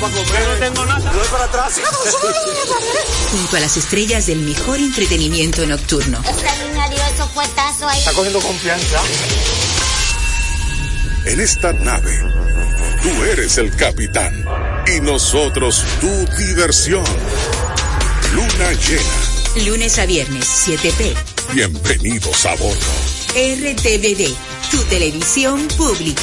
para comer. no tengo nada. Voy para atrás. Junto a las estrellas del mejor entretenimiento nocturno. Ahí. Está cogiendo confianza. En esta nave, tú eres el capitán y nosotros tu diversión. Luna llena. Lunes a viernes, 7p. Bienvenidos a bordo. RTVD, tu televisión pública.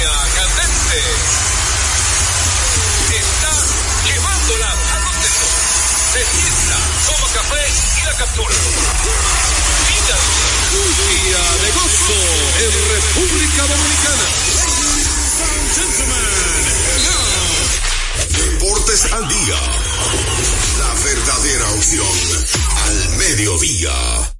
Línea candente. Está llevándola a. Se sienta, toma café y la captura. Mira. Un día de gozo en República Dominicana. Deportes al día. La verdadera opción al mediodía.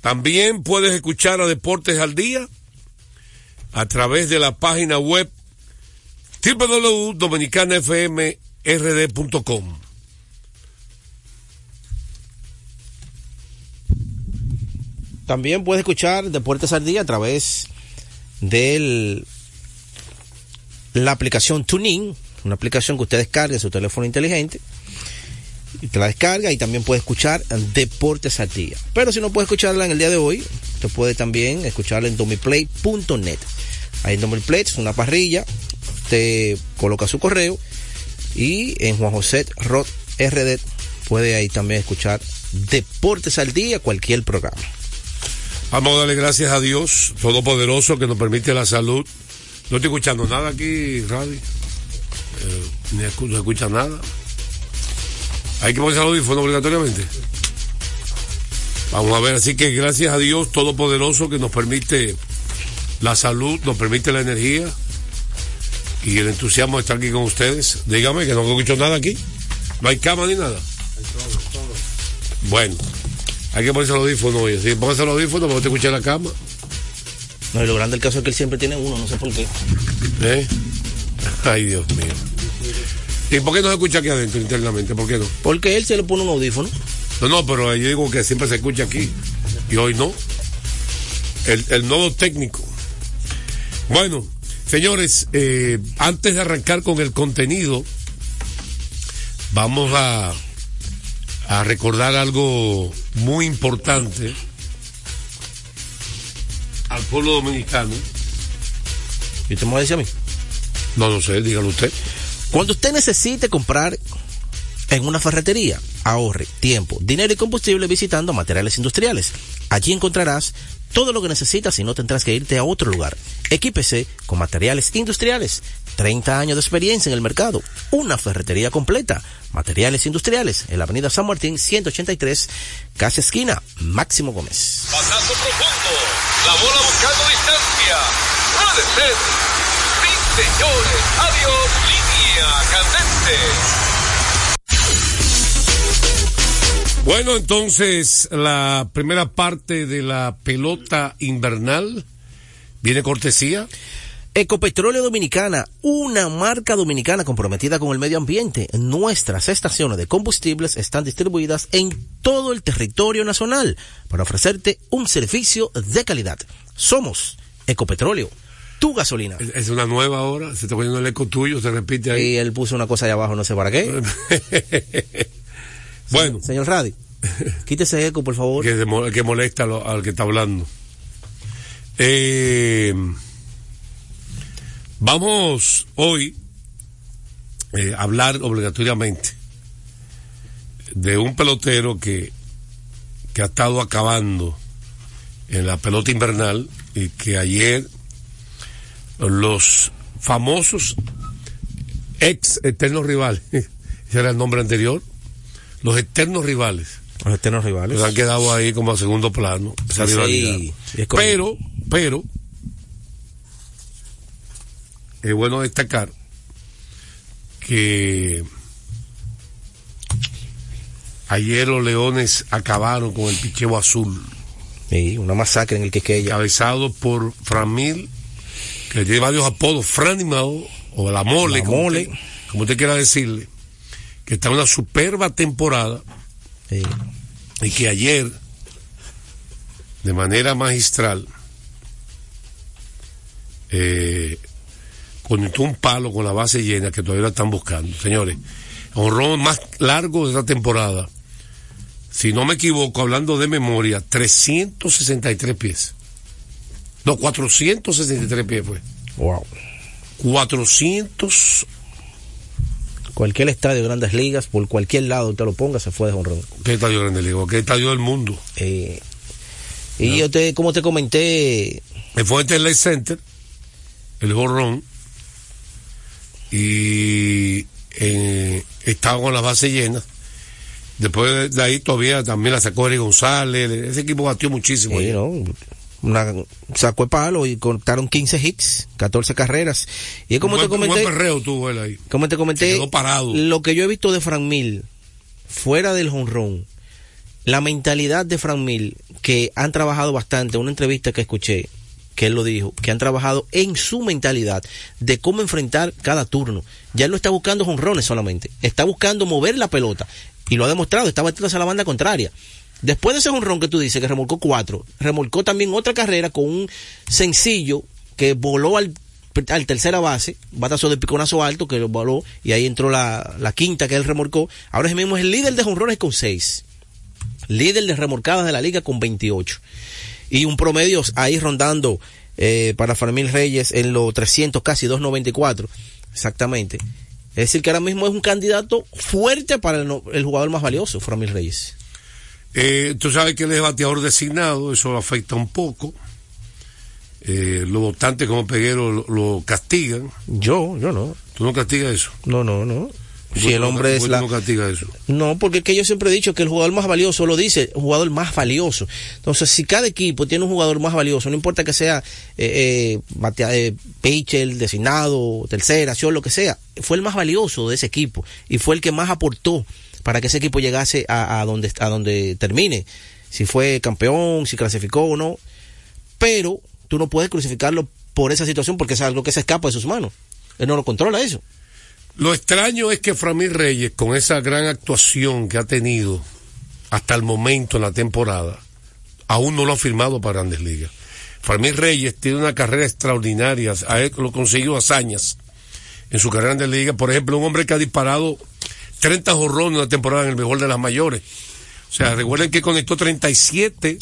También puedes escuchar a Deportes al Día a través de la página web www.dominicanafmrd.com. También puedes escuchar Deportes al Día a través de la aplicación TuneIn, una aplicación que usted descarga en su teléfono inteligente. Y te la descarga y también puede escuchar Deportes al Día. Pero si no puede escucharla en el día de hoy, te puede también escucharla en domiplay.net. Ahí en Domiplay es una parrilla, te coloca su correo y en Juan José Rod RD puede ahí también escuchar Deportes al Día, cualquier programa. Vamos a darle gracias a Dios Todopoderoso que nos permite la salud. No estoy escuchando nada aquí, radio. Eh, ni no escucha nada. Hay que ponerse el audífono obligatoriamente. Vamos a ver, así que gracias a Dios Todopoderoso que nos permite la salud, nos permite la energía y el entusiasmo de estar aquí con ustedes. Dígame que no escucho nada aquí. No hay cama ni nada. Bueno, hay que ponerse el audífono, oye. Si póngase el audífono, porque te escucha la cama. No, y lo grande del caso es que él siempre tiene uno, no sé por qué. ¿Eh? Ay, Dios mío. ¿Y por qué no se escucha aquí adentro internamente? ¿Por qué no? Porque él se le pone un audífono. No, no, pero yo digo que siempre se escucha aquí. Y hoy no. El, el nodo técnico. Bueno, señores, eh, antes de arrancar con el contenido, vamos a, a recordar algo muy importante al pueblo dominicano. ¿Y usted me va a decir a mí? No, no sé, dígalo usted. Cuando usted necesite comprar en una ferretería, ahorre tiempo, dinero y combustible visitando materiales industriales. Allí encontrarás todo lo que necesitas y no tendrás que irte a otro lugar. Equípese con materiales industriales. 30 años de experiencia en el mercado. Una ferretería completa. Materiales industriales en la avenida San Martín 183, casi esquina, Máximo Gómez. Batazo profundo. La bola buscando distancia. Puede ser. Sí, señores. Adiós. Línea candente. Bueno, entonces la primera parte de la pelota invernal viene cortesía. Ecopetróleo Dominicana, una marca dominicana comprometida con el medio ambiente. Nuestras estaciones de combustibles están distribuidas en todo el territorio nacional para ofrecerte un servicio de calidad. Somos Ecopetróleo, tu gasolina. Es- Es una nueva ahora, se está poniendo el eco tuyo, se repite ahí. Y él puso una cosa allá abajo, no sé para qué. Bueno. Señor Radi, quítese eco, por favor. Que, molesta lo- al que está hablando. Eh, vamos hoy eh, a hablar obligatoriamente de un pelotero que, que ha estado acabando en la pelota invernal y que ayer los famosos ex eternos rivales, ese era el nombre anterior, los eternos rivales, Los eternos rivales. pues han quedado ahí como a segundo plano, esa Sí, rivalidad. sí, es correcto. pero, pero, es bueno destacar que ayer los Leones acabaron con el picheo azul, Sí, una masacre en el Quisqueya. cabezado por Framil, que tiene varios apodos, Franimao, o la mole, La como, Mole. Usted, como usted quiera decirle, que está en una superba temporada Sí. y que ayer, de manera magistral, eh, conectó un palo con la base llena que todavía la están buscando. Señores, honrón más largo de esta temporada. Si no me equivoco, hablando de memoria, 363 pies. No, 463 pies fue. Wow. 400. Cualquier estadio de grandes ligas, por cualquier lado usted lo ponga, se fue de honrón. ¿Qué estadio grande le digo? ¿Qué estadio del mundo? Eh, y yo te, como te comenté, Me fue en el Center, el jorrón, y eh, estaba con la base llena. Después de ahí todavía también la sacó Eric González. Ese equipo batió muchísimo. sí. ¿no? Una, sacó el palo y contaron 15 hits, 14 carreras. Y es como te comenté, perreo tuvo él ahí. como te comenté, Se quedó parado. lo que yo he visto de Frank Mil, fuera del honrón, la mentalidad de Frank Mil, que han trabajado bastante, una entrevista que escuché, que él lo dijo, que han trabajado en su mentalidad de cómo enfrentar cada turno. Ya él no está buscando honrones solamente, está buscando mover la pelota. Y lo ha demostrado, está batiendo hacia la banda contraria. Después de ese honrón que tú dices, que remolcó cuatro, remolcó también otra carrera con un sencillo que voló al, al tercera base, batazo de piconazo alto que lo voló y ahí entró la, la quinta que él remolcó. Ahora mismo es el líder de honrones con seis. Líder de remolcadas de la liga con 28. Y un promedio ahí rondando eh, para Fermín Reyes en los 300, casi 294. Exactamente. Es decir, que ahora mismo es un candidato fuerte para el, jugador más valioso, Framil Reyes. Eh, tú sabes que él es bateador designado, eso lo afecta un poco. Eh, los votantes como Peguero lo, lo castigan. Yo, yo no. ¿Tú no castigas eso? No, no, no. ¿Por Si el no- hombre es la... no eso? No, porque es que yo siempre he dicho que el jugador más valioso lo dice, el jugador más valioso. Entonces, si cada equipo tiene un jugador más valioso, no importa que sea eh, eh, batea- eh, pitcher, designado, tercera, acción, lo que sea, fue el más valioso de ese equipo y fue el que más aportó para que ese equipo llegase a, a donde a donde termine. Si fue campeón, si clasificó o no. Pero tú no puedes crucificarlo por esa situación porque es algo que se escapa de sus manos. Él no lo controla eso. Lo extraño es que Framil Reyes, con esa gran actuación que ha tenido hasta el momento en la temporada, aún no lo ha firmado para Grandes Ligas. Framil Reyes tiene una carrera extraordinaria, ha lo consiguió hazañas en su carrera en Grandes Ligas. Por ejemplo, un hombre que ha disparado 30 jorrones en una temporada en el mejor de las mayores. O sea, recuerden que conectó 37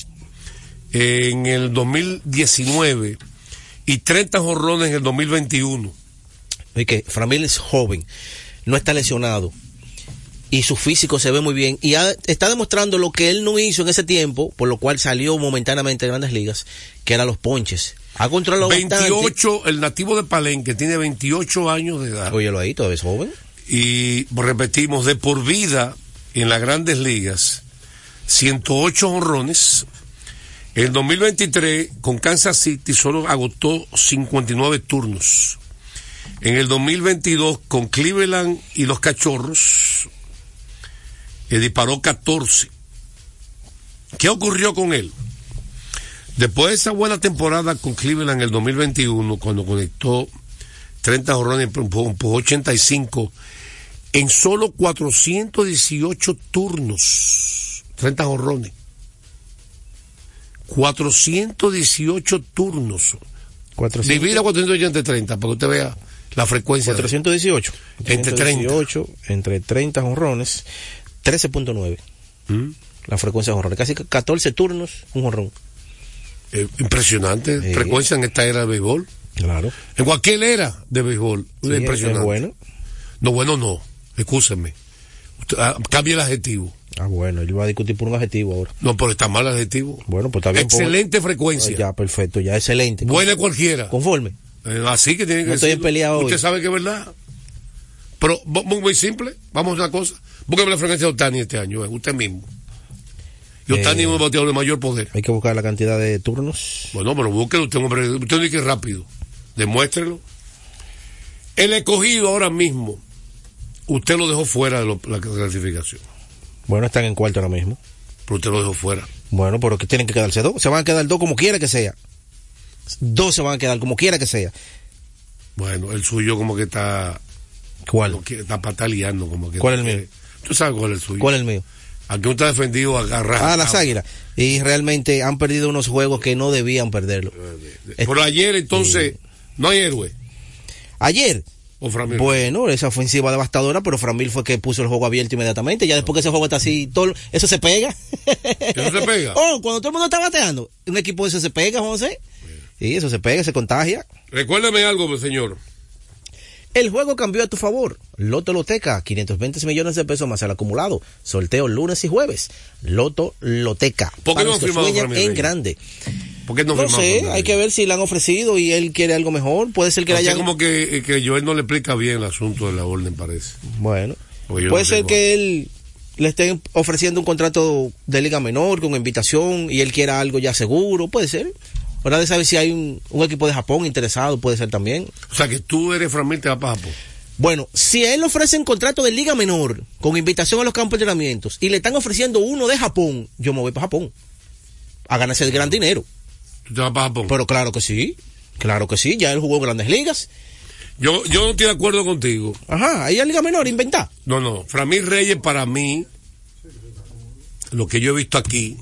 en el 2019 y 30 jorrones en el 2021. y que Framil es joven, no está lesionado y su físico se ve muy bien y ha- está demostrando lo que él no hizo en ese tiempo, por lo cual salió momentáneamente de grandes ligas, que eran los ponches. Ha controlado bastante. 28, el nativo de Palenque tiene 28 años de edad. Óyelo ahí, todavía es joven. Y repetimos, de por vida en las grandes ligas, 108 honrones. En 2023, con Kansas City, solo agotó 59 turnos. En el 2022, con Cleveland y los Cachorros, eh, disparó 14. ¿Qué ocurrió con él? Después de esa buena temporada con Cleveland en el 2021, cuando conectó 30 jorrones, empujó empujó 85, en solo 418 turnos, 30 jorrones. 418 turnos. 400, Divida 480 30 para que usted vea la frecuencia. de- 418. Entre 30. 418, entre 30 honrones. 13.9. ¿Mm? La frecuencia de jonrones. Casi 14 turnos, un jonrón. Eh, impresionante Sí. frecuencia en esta era de béisbol. Claro. En cualquier era de béisbol. Sí, impresionante. es bueno. No, bueno, no. Usted, ah, cambie el adjetivo. Ah, bueno, él va a discutir por un adjetivo ahora. No, pero está mal el adjetivo. Bueno, pues está bien. ponga- Excelente frecuencia. Ya, perfecto, ya, excelente. Buena cualquiera. Conforme. Eh, así que tiene que No estoy en pelea hoy. Usted sabe que es verdad. Pero mu- muy, muy simple. Vamos a una cosa. Búsqueme la frecuencia de Otani este año, eh, usted mismo. Y Otani Eh. es un bateador de mayor poder. Hay que buscar la cantidad de turnos. Bueno, pero búsquelo, usted, hombre, usted dice que es rápido. Demuéstrelo. El escogido ahora mismo, usted lo dejó fuera de lo- la clasificación. Bueno, están en cuarto ahora mismo. Pero usted lo dejó fuera. Bueno, pero que tienen que quedarse dos. Se van a quedar dos como quiera que sea. Dos se van a quedar como quiera que sea. Bueno, el suyo como que está... ¿Cuál? como que está pataleando como que... ¿Cuál es el mío? Tú sabes cuál es el suyo. ¿Cuál es el mío? Aquí usted ha defendido agarrar. Ah, las águilas. Y realmente han perdido unos juegos que no debían perderlo. Por ayer, entonces, no hay héroe. Ayer, O Framil. bueno, esa ofensiva devastadora, pero Framil fue que puso el juego abierto inmediatamente. Ya después que ese juego está así, todo, eso se pega. ¿Eso se pega? Oh, cuando todo el mundo está bateando, un equipo de eso se pega, José. Y eso se pega, se contagia. Recuérdeme algo, señor. El juego cambió a tu favor. Loto Loteca, 520 millones de pesos más el acumulado. Sorteo lunes y jueves. Loto Loteca. ¿Por qué no firmado en grande. ¿Por qué no, No sé, hay que ver si le han ofrecido y él quiere algo mejor. Puede ser que le hayan... como que, que Joel no le explica bien el asunto de la orden, parece. Bueno, puede no ser tengo- que él le estén ofreciendo un contrato de liga menor con invitación y él quiera algo ya seguro, puede ser. Ahora de saber si hay un, un equipo de Japón interesado, puede ser también. O sea, que tú eres Framil, te vas para Japón. Bueno, si a él le ofrecen contrato de liga menor con invitación a los campos de entrenamientos y le están ofreciendo uno de Japón, yo me voy para Japón a ganarse el gran dinero. Tú te vas para Japón. Pero claro que sí, claro que sí, ya él jugó en grandes ligas. Yo, yo no estoy de acuerdo contigo. Ajá, ahí es liga menor, inventar. No, no. Framil Reyes, para mí, lo que yo he visto aquí,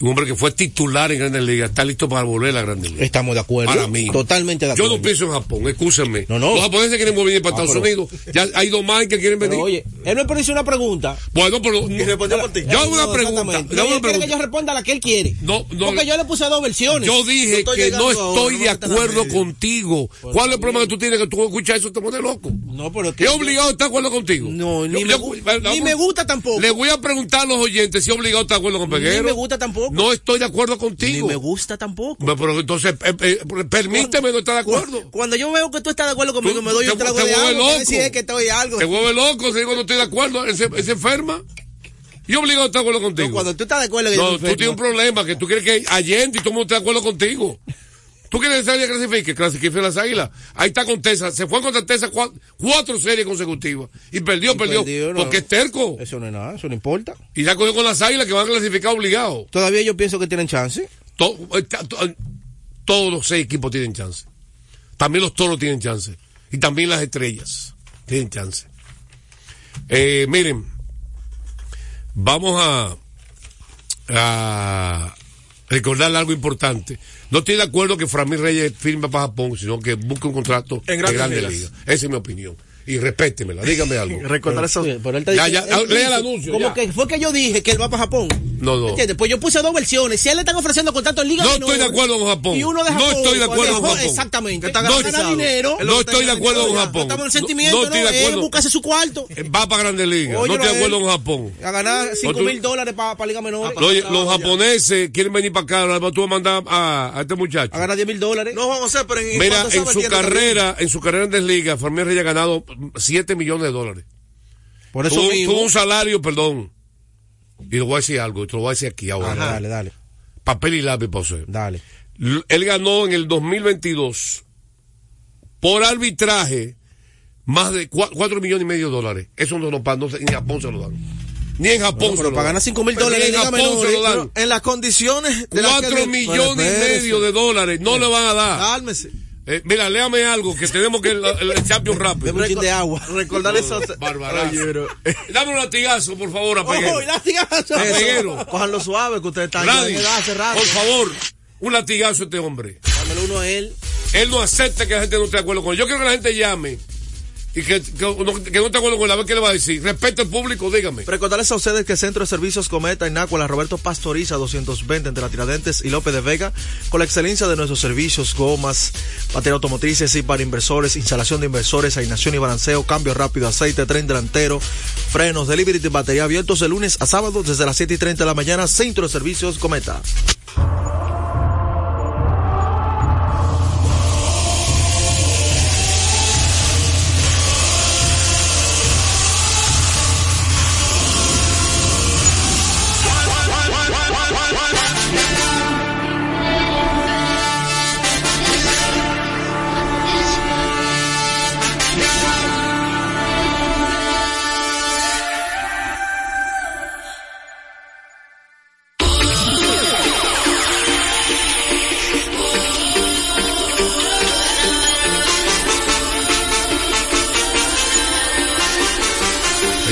un hombre que fue titular en Grandes Ligas, está listo para volver a la Grandes Ligas. Estamos de acuerdo. Para mí. Totalmente de Yo acuerdo. no pienso en Japón, escúchenme. No, no. Los japoneses quieren venir para Ah, Estados pero- Unidos. Ya hay dos más que quieren venir. Pero, oye, él me hizo una pregunta. bueno, pero. Y respondió por ti. Yo hago una pregunta. yo No, una que yo responda a la que él quiere. No, no. Porque yo le puse dos versiones. Yo dije estoy que no estoy ahora, de acuerdo contigo. ¿Cuál es el problema que tú tienes? Que tú escuchas eso te pone loco. No, pero es que ¿Es obligado a estar de acuerdo contigo? No, ni Yo- me yo- ni me gusta tampoco. Le voy a preguntar a los oyentes si es obligado a estar de acuerdo con Peguero. Ni me gusta tampoco. No estoy de acuerdo Ni contigo. me gusta tampoco. Pero entonces, eh, eh, permíteme no estar de acuerdo. Cuando yo veo que tú estás de acuerdo conmigo, Tú- me doy te- un trago te de agua. loco. Si es que estoy algo. Te vuelve loco si digo no estoy de acuerdo. Él se, él se enferma. Y obligado a estar de acuerdo contigo. No, cuando tú estás de acuerdo que yo No, tú tienes un problema, que tú quieres que Allende y todo el mundo esté de acuerdo contigo. ¿Tú quieres que clasifique? Clasifique las águilas. Ahí está con Tesa. Se fue contra Tesa cua- cuatro, series consecutivas. Y perdió, Y perdió. perdió, no. Porque es terco. Eso no es nada, eso no importa. Y ya cogió con las águilas que van a clasificar obligados. Todavía yo pienso que tienen chance. To- eh, to- eh, todos los seis equipos tienen chance. También los toros tienen chance. Y también las estrellas tienen chance. Eh, miren, vamos a, a recordarle algo importante. No estoy de acuerdo que Framil Reyes firme para Japón, sino que busque un contrato En de Grandes. Ligas. Esa es mi opinión. Y respétemela, dígame algo. Recordar eso. Pero él Ya, él lea el anuncio, Como ya. que fue que yo dije que él va para Japón. No, no. ¿Entiendes? Pues yo puse dos versiones. Si a él le están ofreciendo contrato en Liga No Menor estoy de acuerdo con Japón. Y uno de No Japón. estoy de acuerdo con Japón. Exactamente. No dinero. No estoy de acuerdo con. Japón. Estamos en el No- sentimiento, no ¿no? estoy de Él acuerdo. buscase su cuarto. Eh, Va para Grandes Ligas. No estoy de acuerdo él. con Japón. A ganar 5 tú- mil dólares para Liga Menor. Oye, los japoneses quieren venir para acá, tú vas a mandar a, a este muchacho. A ganar 10 mil dólares. No, Juan José, pero en Mira, en su carrera, en su carrera en Desliga, Fermín Reyes ha ganado 7 millones de dólares. Por eso Tuvo, mismo. tuvo un salario, perdón. Y le voy a decir algo, y te lo voy a decir aquí ahora. Ajá, dale, dale. Papel y lápiz, José. Dale. L- Él ganó en el 2022 por arbitraje más de 4 millones y medio de dólares. Eso no lo pagan, no ni en Japón se lo dan. Ni en Japón Bueno, se pero lo para dan. ganar 5 mil dólares ni en Japón se lo dan. En las condiciones de las que- 4 millones y medio de dólares no le van a dar. Cálmese. Eh, mira, léame algo que tenemos que el, el, champion rápido. Chin de agua. Recordar eso. Barbarazo. Oye, pero- Dame un latigazo, por favor, a Peguero. ¡Oh, latigazo! A Peguero. Cójanlo suave, que ustedes están hace rato. por favor, un latigazo a este hombre. Dámelo uno a él. Él no acepta que la gente no esté de acuerdo con él. Yo quiero que la gente llame que, no, que no te acuerdo con la vez que le va a decir. Respeto al público, dígame. Recordarles a ustedes que Centro de Servicios Cometa en Nácuela, Roberto Pastoriza 220 entre la Tiradentes y López de Vega, con la excelencia de nuestros servicios, gomas, batería automotrices y para inversores, instalación de inversores, asignación y balanceo, cambio rápido, aceite, tren delantero, frenos, delivery de batería abiertos de lunes a sábado desde las 7 y 30 de la mañana, Centro de Servicios Cometa.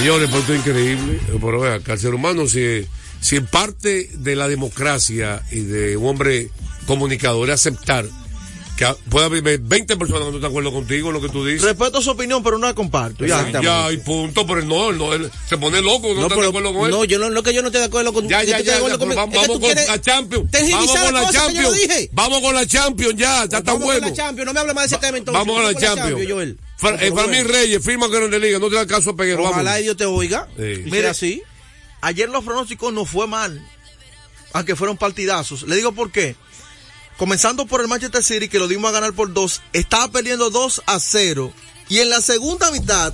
Señores, esto es increíble. Pero vea, que el ser humano, si, si parte de la democracia y de un hombre comunicador es aceptar que pueda haber 20 personas que no están de acuerdo contigo en lo que tú dices. Respeto su opinión, pero no la comparto. Ya, Ya, y punto, pero no, él no él se pone loco, no, está de acuerdo con él. no, yo no, no que yo no estoy de acuerdo con Ya, ya, ya, vamos, que vamos con la Champions. Vamos con la que Champions. Vamos con la Champions ya, ya está Vamos bueno. con la Champions, no me hable más de ese tema entonces. Vamos con la Champions. Eh, Fermín. Reyes, firma Grande Liga, no te da caso a Peguero. Ojalá vamos. Dios te oiga. Sí. Sea así. Ayer los pronósticos no fue mal, aunque fueron partidazos. Le digo por qué. Comenzando por el Manchester City, que lo dimos a ganar por dos, estaba perdiendo 2 a 0. Y en la segunda mitad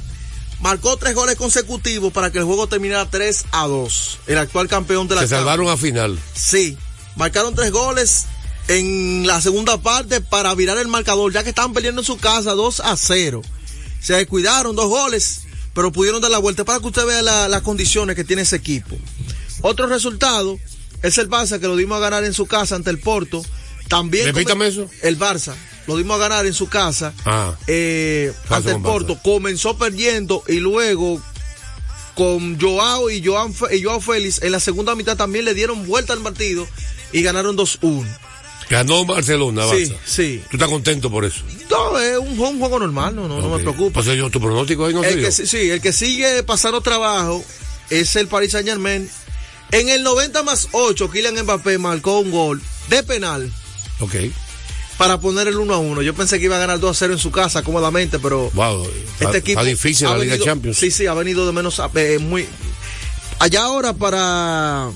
marcó tres goles consecutivos para que el juego terminara 3 a 2. El actual campeón de la Se salvaron a final. Sí, marcaron tres goles en la segunda parte para virar el marcador, ya que estaban perdiendo en su casa 2 a 0. Se descuidaron dos goles, pero pudieron dar la vuelta para que usted vea la- las condiciones que tiene ese equipo. Otro resultado es el Barça, que lo dimos a ganar en su casa ante el Porto. También Repítame eso. El Barça, lo dimos a ganar en su casa Ah. eh, ante el Porto. Comenzó perdiendo y luego con Joao y, Joan, Fe- y Joao Félix en la segunda mitad también le dieron vuelta al partido y ganaron 2-1. Ganó Barcelona, Sí, Barça. sí. Tú estás contento por eso. No, es un, un juego normal, no, no, no me preocupa. Pues yo, tu pronóstico ahí no El que, sí, el que sigue pasando trabajo es el Paris Saint Germain. En el 90 más 8, Kylian Mbappé marcó un gol de penal Ok. para poner el 1 a 1. Yo pensé que iba a ganar 2 a 0 en su casa cómodamente, pero Wow. Está, este equipo está difícil la Liga venido- Champions. Sí, sí, ha venido de menos a eh, muy allá ahora para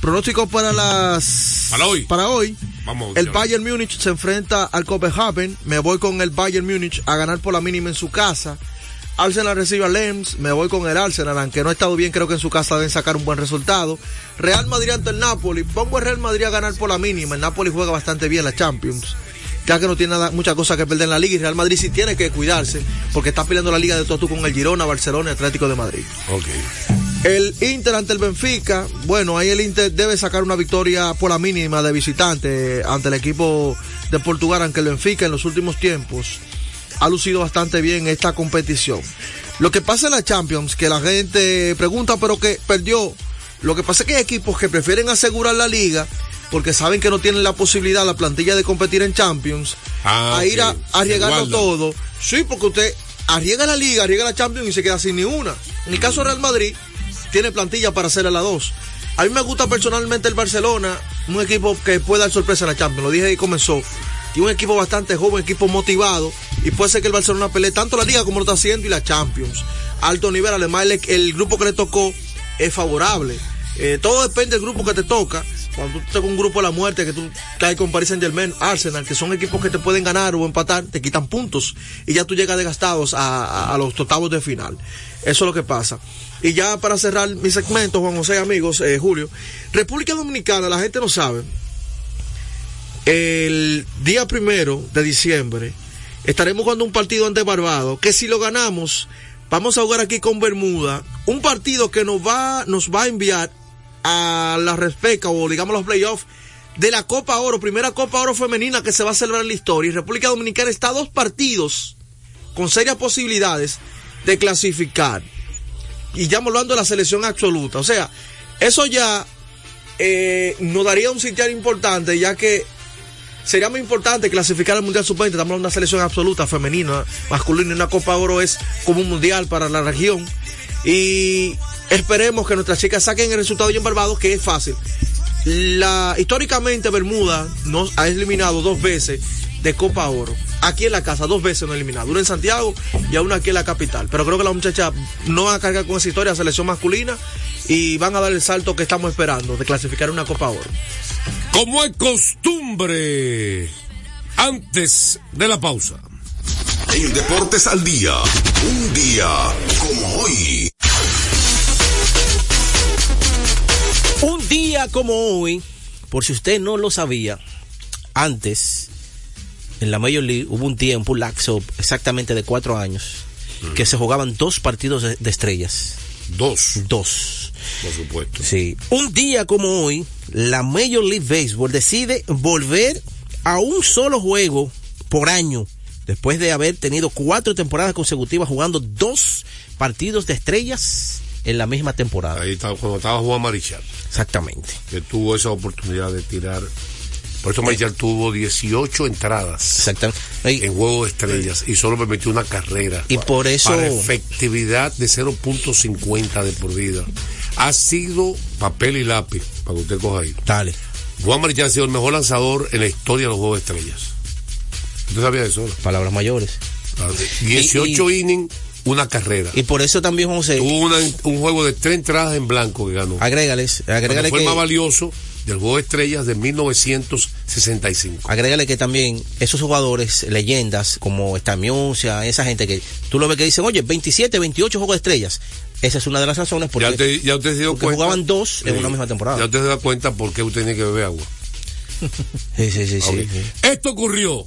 pronóstico para las Para hoy. Para hoy. Vamos. El. Bayern Múnich se enfrenta al Copenhagen. Me voy con el Bayern Múnich a ganar por la mínima en su casa. Arsenal recibe a Lens. Me voy con el Arsenal, aunque no ha estado bien, creo que en su casa deben sacar un buen resultado. Real Madrid ante el Napoli. Pongo el Real Madrid a ganar por la mínima. El Napoli juega bastante bien la Champions. Ya que no tiene nada, mucha cosa que perder en la liga. Y Real Madrid sí tiene que cuidarse. Porque está peleando la liga de todo tú con el Girona, Barcelona y Atlético de Madrid. El Inter ante el Benfica, bueno, ahí el Inter debe sacar una victoria por la mínima de visitante ante el equipo de Portugal, aunque el Benfica en los últimos tiempos ha lucido bastante bien esta competición. Lo que pasa en la Champions, que la gente pregunta, pero que perdió. Lo que pasa es que hay equipos que prefieren asegurar la liga porque saben que no tienen la posibilidad, la plantilla de competir en Champions, Ah, a ir a, guardan. todo. Sí, porque usted arriesga la liga, arriesga la Champions y se queda sin ni una. En el caso de Real Madrid, tiene plantilla para hacer a la dos. A mí me gusta personalmente el Barcelona, un equipo que puede dar sorpresa en la Champions. Lo dije ahí comenzó. Tiene un equipo bastante joven, equipo motivado. Y puede ser que el Barcelona pelee tanto la liga como lo está haciendo y la Champions. Alto nivel, además el, grupo que le tocó es favorable. Eh, todo depende del grupo que te toca. Cuando tú te con un grupo de la muerte, que tú caes con Paris Saint Germain, Arsenal, que son equipos que te pueden ganar o empatar, te quitan puntos. Y ya tú llegas desgastados a los octavos de final. Eso es lo que pasa. Y ya para cerrar mi segmento, Juan José, amigos, eh, Julio, República Dominicana, la gente no sabe. El día primero de diciembre estaremos jugando un partido ante Barbados, que si lo ganamos, vamos a jugar aquí con Bermuda, un partido que nos va, nos va a enviar a la respeca o digamos los playoffs de la Copa Oro, primera Copa Oro femenina que se va a celebrar en la historia. Y República Dominicana está a dos partidos con serias posibilidades de clasificar. Y ya hablando de la selección absoluta. O sea, eso ya eh, nos daría un sitial importante, ya que sería muy importante clasificar al Mundial Sub-20. Estamos de una selección absoluta, femenina, masculina, y una Copa Oro es como un mundial para la región. Y esperemos que nuestras chicas saquen el resultado en Barbados, que es fácil. La, históricamente Bermuda nos ha eliminado dos veces de Copa Oro. Aquí en la casa, dos veces nos ha eliminado. Una en Santiago y a una aquí en la capital. Pero creo que las muchachas no van a cargar con esa historia, selección masculina, y van a dar el salto que estamos esperando de clasificar una Copa Oro. Como es costumbre, antes de la pausa. En Deportes al Día, un día como hoy. Un día como hoy, por si usted no lo sabía, antes en la Major League hubo un tiempo, un laxo exactamente de cuatro años, que se jugaban dos partidos de, de estrellas. Dos, Dos. Por supuesto. Sí. Un día como hoy, la Major League Baseball decide volver a un solo juego por año, después de haber tenido cuatro temporadas consecutivas jugando dos partidos de estrellas en la misma temporada. Ahí estaba, cuando estaba Juan Marichal, Exactamente. que tuvo esa oportunidad de tirar. Por eso Marichal tuvo 18 entradas Exactamente. Y- en juego de estrellas y solo permitió una carrera. Y por eso- Para efectividad de 0.50 de por vida. Ha sido papel y lápiz, para que usted coja ahí. Dale. Juan Marichal ha sido el mejor lanzador en la historia de los juegos de estrellas. ¿Usted sabía eso? no? Palabras mayores. 18 innings, una carrera. Y por eso también, José, una- un juego de tres entradas en blanco que ganó. agrégales, agrégale fue el que, más valioso del juego de estrellas de 1965. agrégale que también esos jugadores, leyendas como Estamiuncia, esa gente que tú lo ves que dicen, oye, 27, 28 juegos de estrellas. Esa es una de las razones porque Ya usted, ya usted se dio porque cuenta. jugaban dos en Sí. una misma temporada. Ya usted se da cuenta por qué usted tiene que beber agua. Sí, sí, sí, sí, Ok. sí. Esto ocurrió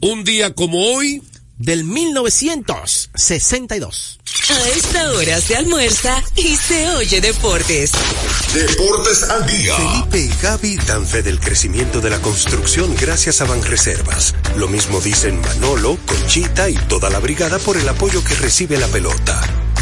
un día como hoy. Del 1962. A esta hora se almuerza y se oye deportes. Deportes al Día. Felipe y Gaby dan fe del crecimiento de la construcción gracias a Banreservas. Lo mismo dicen Manolo, Conchita y toda la brigada por el apoyo que recibe la pelota.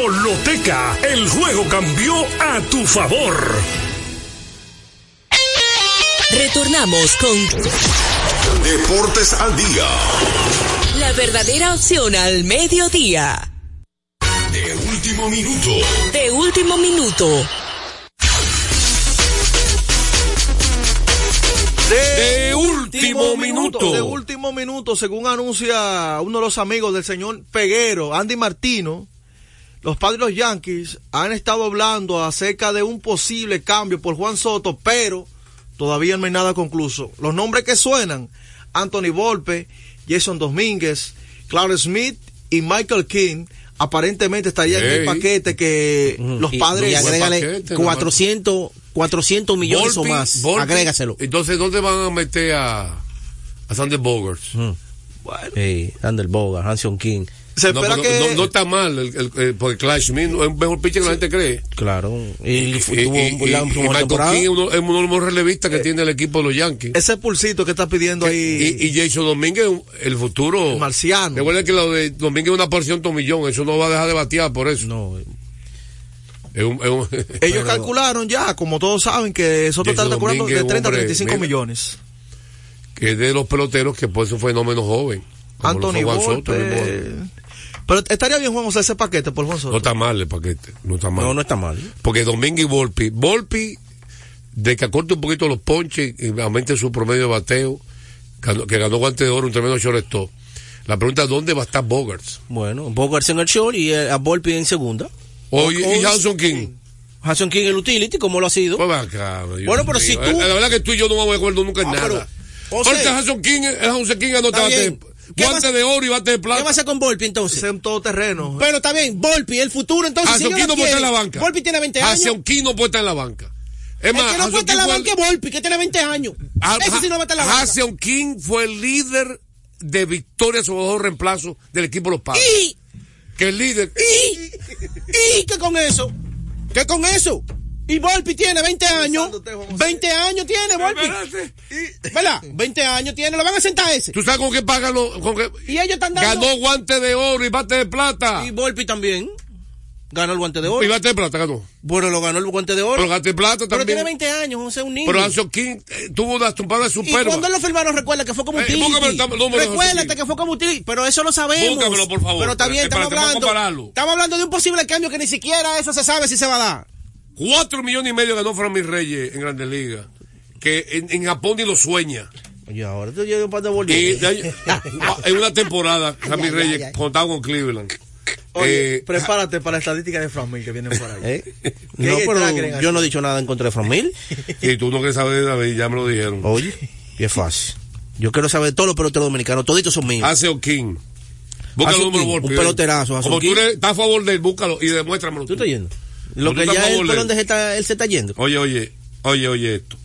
Lotoloteca, el juego cambió a tu favor. Retornamos con Deportes al Día. la verdadera opción al mediodía. De último minuto. De último minuto. De último minuto. De último minuto, según anuncia uno de los amigos del señor Peguero, Andy Martino, los padres de los Yankees han estado hablando acerca de un posible cambio por Juan Soto, pero todavía no hay nada concluso. Los nombres que suenan, Anthony Volpe, Jason Domínguez, Clark Smith y Michael King, aparentemente estarían en el paquete que los Y- padres... Y, agrégale paquete, 400, 400 millones o más. Volpi- Agrégaselo. Entonces, ¿dónde van a meter a, a Sander Bogarts? Bueno, Sí, Ander Bogart, Hanson King. Se no, espera pero que. no, no está mal, el, el- el- porque Clash Smith es un mejor pitcher que la gente cree. Claro. Y, Y, tuvo y- un- y- Michael. King es uno, es uno de los mejores relevistas que tiene el equipo de los Yankees. Ese pulsito que está pidiendo ahí. Y, y Jason Domínguez, el futuro. El marciano. Recuerda que lo de Domínguez es una porción tomillón, eso no va a dejar de batear por eso. No, Es un- es un- Ellos Pero- calcularon ya, como todos saben, que Soto está Jason calculando de Domínguez, 30 a hombre, 35 mira. millones. que es de los peloteros que puede ser un fenómeno joven. Anthony fue Juan Soto, Volpe. mismo. Pero estaría bien, Juan, José, ese paquete por Juan Soto. No está mal el paquete, no está mal. no, no está mal. Porque Domínguez y Volpi, Volpi, de que acorte un poquito los ponches y aumente su promedio de bateo, que ganó guante de oro, un tremendo shortstop. La pregunta es dónde va a estar Bogarts. Bueno, Bogarts en el short y eh, a Volpi en segunda. Oye, O- y Hanson King. Hanson King el utility, como lo ha sido. Pues acá, Bueno, pero mío. si tú- Eh, La verdad que tú y yo no vamos de acuerdo nunca en Ah, nada. pero, o sea- Hanson King, el Hanson King ganó Está bate, bien. ¿Qué guante de oro y bate de ¿Qué va a plata. hacer con Volpi entonces? Ese es un todoterreno. Pero está bien, Volpi, el futuro entonces. si Hanson ellos King lo no puede estar en la banca. Volpi tiene 20 años. Hanson King no puede estar en la banca. Es el más, que no estar en la fue banca el- es Volpi, que tiene 20 años. Ah, Ese sí no va a estar en la banca. King fue el líder de victorias sobre dos reemplazos del equipo de los padres. Y, Que el líder. y, y, ¿qué con eso? ¿Qué con eso? Y Volpi tiene 20 años. Pensándote, Juan José. 20 años tiene Volpi. ¿Verdad? 20 años tiene. Lo van a sentar ese. ¿Tú sabes con qué pagan los.? Y ellos están dando. Ganó guante de oro y bate de plata. Y Volpi también. Ganó el guante de Y oro. bate de plata ganó. Bueno, lo ganó el guante de oro. Pero guante de plata Pero también. tiene 20 años, José, un niño. Pero Hanson King eh, tuvo una tumpada y superba. cuando lo firmaron, recuerda que fue como de José Recuérdate que fue como utility. Pero eso lo sabemos. Búscamelo, por favor. Pero está bien, Eh, estamos hablando. Estamos hablando de un posible cambio que ni siquiera eso se sabe si se va a dar. Cuatro millones y medio ganó Framil Reyes en Grandes Ligas. Que en, en Japón ni lo sueña. Oye, ahora tú llevas un par de Y ahí- en una temporada, Framil ya, Reyes ya. contaba con Cleveland. Oye, Eh, prepárate para la estadística de Framil que vienen por ahí. ¿Eh? ¿Qué No, pero yo no he dicho nada en contra de Framil. Y tú no quieres saber de David, ya me lo dijeron. Oye, y es fácil. Yo quiero saber de todos los peloteros dominicanos. Toditos son míos. Hace King. Búscalo Hace el número un peloterazo, hace Como tú estás a favor de él, búscalo y demuéstramelo. ¿Tú tú. estás yendo? Lo que ya él favor por de donde se está, él se está yendo. Oye, oye, oye, oye esto.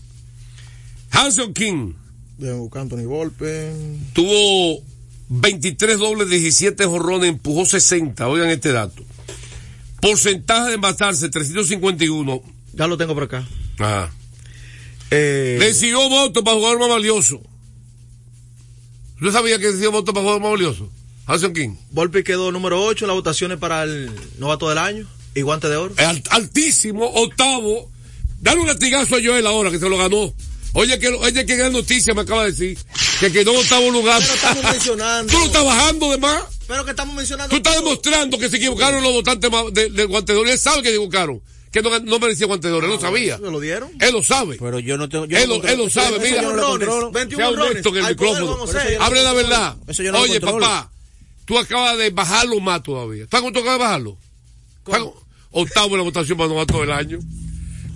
Hanson King buscar Anthony Volpe. tuvo 23 dobles, 17 jorrones, empujó 60. Oigan este dato. Porcentaje de envasarse, 351. Ya lo tengo por acá. Ajá. Eh, Decidió voto para jugar más valioso. ¿Usted sabía que decidió voto para jugar más valioso? Hanson King. Volpe quedó número 8 en las votaciones para el novato del año y guante de oro. Alt- altísimo, octavo. Dale un latigazo a Joel ahora que se lo ganó. Oye, que, oye, qué gran noticia me acaba de decir. Que quedó en octavo lugar. Pero estamos mencionando. Tú lo estás bajando de más. Pero que estamos mencionando. Tú estás todo. demostrando que se equivocaron los votantes de- guante de oro. Él sabe que se equivocaron. Que no, no merecía guante de oro. Él lo sabía. ¿Me lo dieron? Él lo sabe. Pero yo no tengo. Yo Él no lo- él lo sabe, mira. yo no lo controlo. 21 Sea honesto en el micrófono. Hable la verdad. Eso yo no lo Oye, papá, tú acabas de bajarlo más todavía. ¿Estás con acabas de bajarlo? ¿Estás con- Octavo en la votación para novato del año.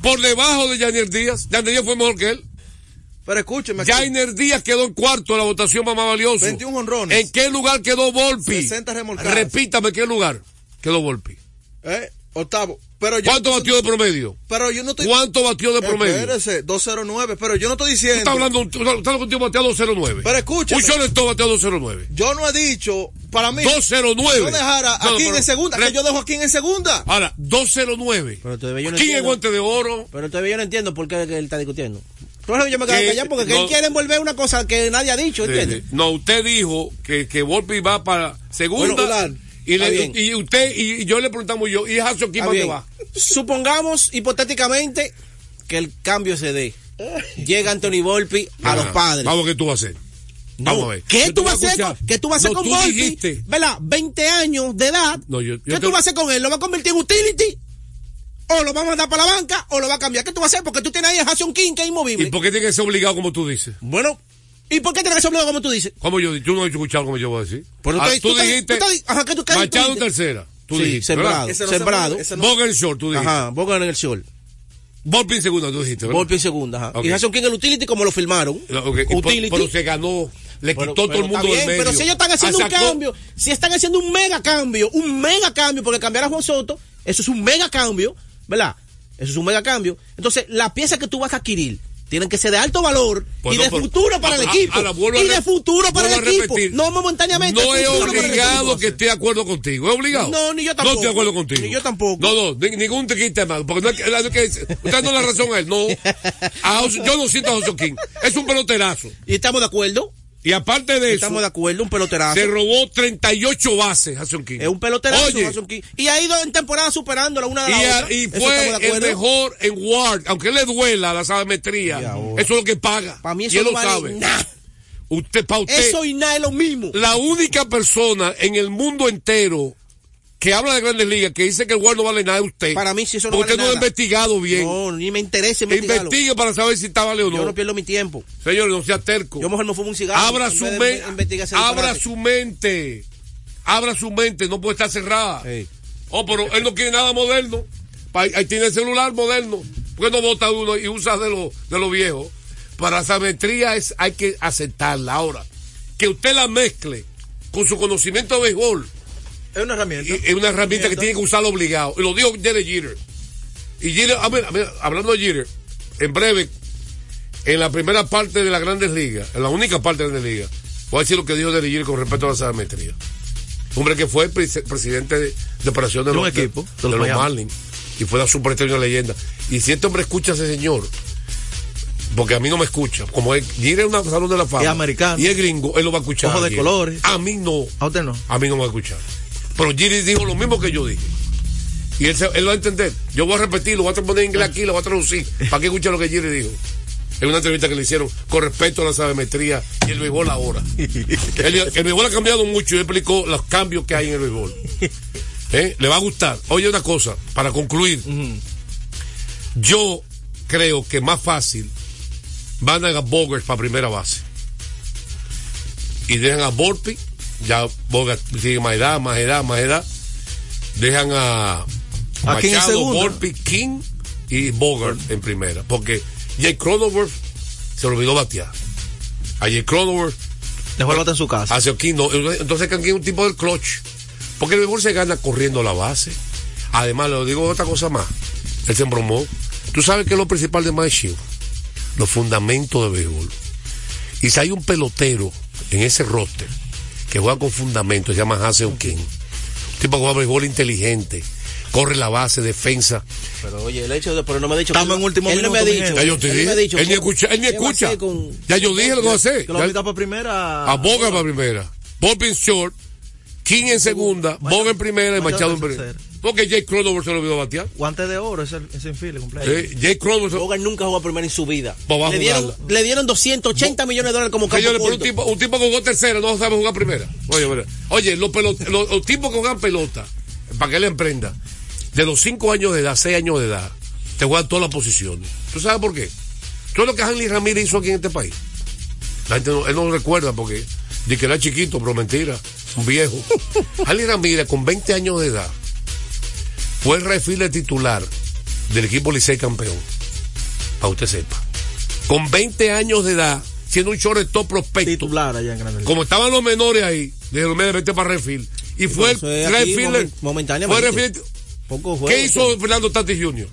Por debajo de Jainer Díaz. Jainer Díaz fue mejor que él. Pero escúcheme. Jainer Díaz quedó en cuarto en la votación más valiosa. 21 honrones. ¿En qué lugar quedó Volpi? 60 remolcadas. Repítame, ¿qué lugar quedó Volpi? Eh, octavo. Pero yo, ¿Cuánto batió de promedio? Pero yo no estoy. ¿Cuánto batió de promedio? Espérese, 209. Pero yo no estoy diciendo. estás hablando, hablando contigo bateado 209. Pero escúchame. Un shortstop bateado 209. Yo no he dicho. Para mí. 209. Yo dejara No, no, aquí pero- en segunda. re- Que yo dejo aquí en segunda. Ahora, 209. Pero todavía yo no ¿Quién es guante de oro? Pero todavía yo no entiendo por qué él está discutiendo. Por eso yo me quedo Que- callado porque que no- él quiere envolver una cosa que nadie ha dicho, ¿entiendes? No, usted dijo que, que Volpi va para segunda. Bueno, y, le- y usted y, y yo le preguntamos yo, ¿y quién Está dónde va? Supongamos hipotéticamente que el cambio se dé. Llega Anthony Volpi a los padres. Vamos qué tú vas a hacer. No, Vamos a ver. ¿Qué tú vas a hacer? ¿Qué tú vas a hacer No, con Volpi? dijiste. ¿Verdad? 20 años de edad. No, yo- yo ¿Qué te- tú vas a hacer con él? ¿Lo vas a convertir en utility? ¿O lo vas a mandar para la banca? ¿O lo vas a cambiar? ¿Qué tú vas a hacer? Porque tú tienes ahí a Hassan King que es ¿Y inmovible. por qué tiene que ser obligado como tú dices? Bueno, ¿y por qué tiene que ser obligado como tú dices? Como yo, tú no has escuchado como yo voy a decir. Pero Ah, tú- tú, tú- tú- dijiste tú- ajá, ¿qué tú- Machado en tú dijiste? tercera. Tú Sí, dijiste, sembrado. no sembrado. no- Boga en short, tú dijiste. Ajá, Boga en el sol. Volpi en segunda, tú dijiste, ¿verdad? Volpi en segunda, ajá. Ok. Y Hassan King el utility como lo firmaron. Ok, y por- Utility. pero se ganó, le Pero- quitó todo el mundo bien, del medio. Pero si ellos están haciendo Ah, un sacó- cambio, si están haciendo un mega cambio, un mega cambio, porque cambiar a Juan Soto, eso es un mega cambio, ¿verdad? Eso es un mega cambio. Entonces, la pieza que tú vas a adquirir tienen que ser de alto valor Pues y no, de futuro para el equipo. a y de futuro para el equipo. No momentáneamente. No es obligado que esté de acuerdo contigo. ¿Es obligado? No, ni yo No tampoco. estoy de acuerdo contigo. Ni yo tampoco. No, no, ni- ningún te quita mal. Porque no es que, no que usted no le da razón a él. No. A José- yo no siento a José King. Es un peloterazo. Y estamos de acuerdo. Y aparte de eso, Estamos de acuerdo, un peloterazo. se robó 38 bases Jason King. Es un peloterazo, Oye, Jason King. Y ha ido en temporada superando la una de y, la a- otra. y estamos fue de el mejor en Ward, aunque le duela la sabemetría. Eso es lo que paga. Para mí y eso él no lo vale sabe. nada. Usted, para usted, Eso y nada es lo mismo. la única persona en el mundo entero que habla de grandes ligas, que dice que el Ward no vale nada es usted. Para mí sí eso no Porque vale usted no lo ha investigado bien. No, ni me interesa investigarlo. Investigue para saber si está vale o Yo no. no pierdo mi tiempo. Señores, no sea terco. Yo mejor me fumo un cigarro. Abra su, mente. Abra su mente. Abra su mente. No puede estar cerrada. Ey. Oh, pero él no quiere nada moderno. Ahí tiene el celular moderno. ¿Por qué no bota uno y usa de lo, de lo viejo? Para la sametría es, hay que aceptarla. Ahora, que usted la mezcle con su conocimiento de béisbol Es una herramienta. es una herramienta que tiene que usarlo obligado. Y lo dijo Jerry Jeter. Y Jeter, a ver, a ver, hablando de Jeter, en breve, en la primera parte de las grandes ligas, en la única parte de las grandes ligas, voy a decir lo que dijo Jerry Jeter con respecto a la sametría. Hombre que fue prese- presidente de, de operación de, los, equipo, de, de los. Marlins. Y fue la superestrella una leyenda. Y si este hombre escucha a ese señor, porque a mí no me escucha, como es, Jeter es una salud de la fama. Es americano. Y es gringo, él lo va a escuchar. Ojo de colores. A mí no. A usted no. A mí no me va a escuchar. Pero Giri dijo lo mismo que yo dije. Y él, se- él lo va a entender. Yo voy a repetir, lo voy a poner en inglés aquí, lo voy a traducir. Para que escuche lo que Giri dijo. En una entrevista que le hicieron con respecto a la sabemetría y el béisbol ahora. el, el béisbol ha cambiado mucho y explicó los cambios que hay en el béisbol. ¿Eh? Le va a gustar. Oye, una cosa, para concluir. Yo creo que más fácil van a Bogart para primera base. Y dejan a Volpi, ya Bogart tiene más edad, más edad, más edad. Dejan a ¿A quién en Machado? Volpi, King y Bogart en primera. Porque Jay Cronenworth se le olvidó batear. A Jay Cronenworth Dejó el bate en su casa. hacia King no. Entonces King es un tipo del clutch. Porque el béisbol se gana corriendo la base. Además, le digo otra cosa más. Él se embromó. Tú sabes que es lo principal de Mike Shield. Los fundamentos de béisbol. Y si hay un pelotero en ese roster que juega con fundamentos, se llama Hansel King. Un tipo que juega béisbol inteligente. Corre la base, defensa. Pero oye, el hecho de, pero no me ha dicho. Estamos que- en último él no me ha minuto, dicho. Ya yo te él dije. me ha dicho Él ni escucha. Él ni escucha. con- Ya yo dije lo que va a hacer. Que lo Ya- para primera. a Boga para primera, short, King en segunda, Boga en primera y Machado en primera. Porque Jake Cronenworth se lo olvidó batear. Guante de oro, ese, ese infile cumpleaños. Eh, Jake Cronenworth. Bogart nunca jugó primero en su vida. Pues Le dieron, le dieron 280 millones de dólares como campo Señores, pero un tipo, un tipo que jugó tercera no sabe jugar primera. Oye, mira. Oye, los, pelot- los, los tipos que juegan pelota, para que él emprenda, de los 5 años de edad, 6 años de edad, te juegan todas las posiciones. ¿Tú sabes por qué? ¿Tú sabes lo que Hanley Ramírez hizo aquí en este país? La gente no, él no lo recuerda porque de que era chiquito, pero mentira, un viejo. Hanley Ramírez, con 20 años de edad, fue el refile titular del equipo Licey campeón. Para usted sepa. Con 20 años de edad, siendo un shortstop prospecto. Titular allá en Grandes Como estaban los menores ahí, dijeron, mira, vete para refil. Y fue el momen- momentáneamente. Fue refil. Poco juego, ¿Qué hizo Fernando Tati Jr.?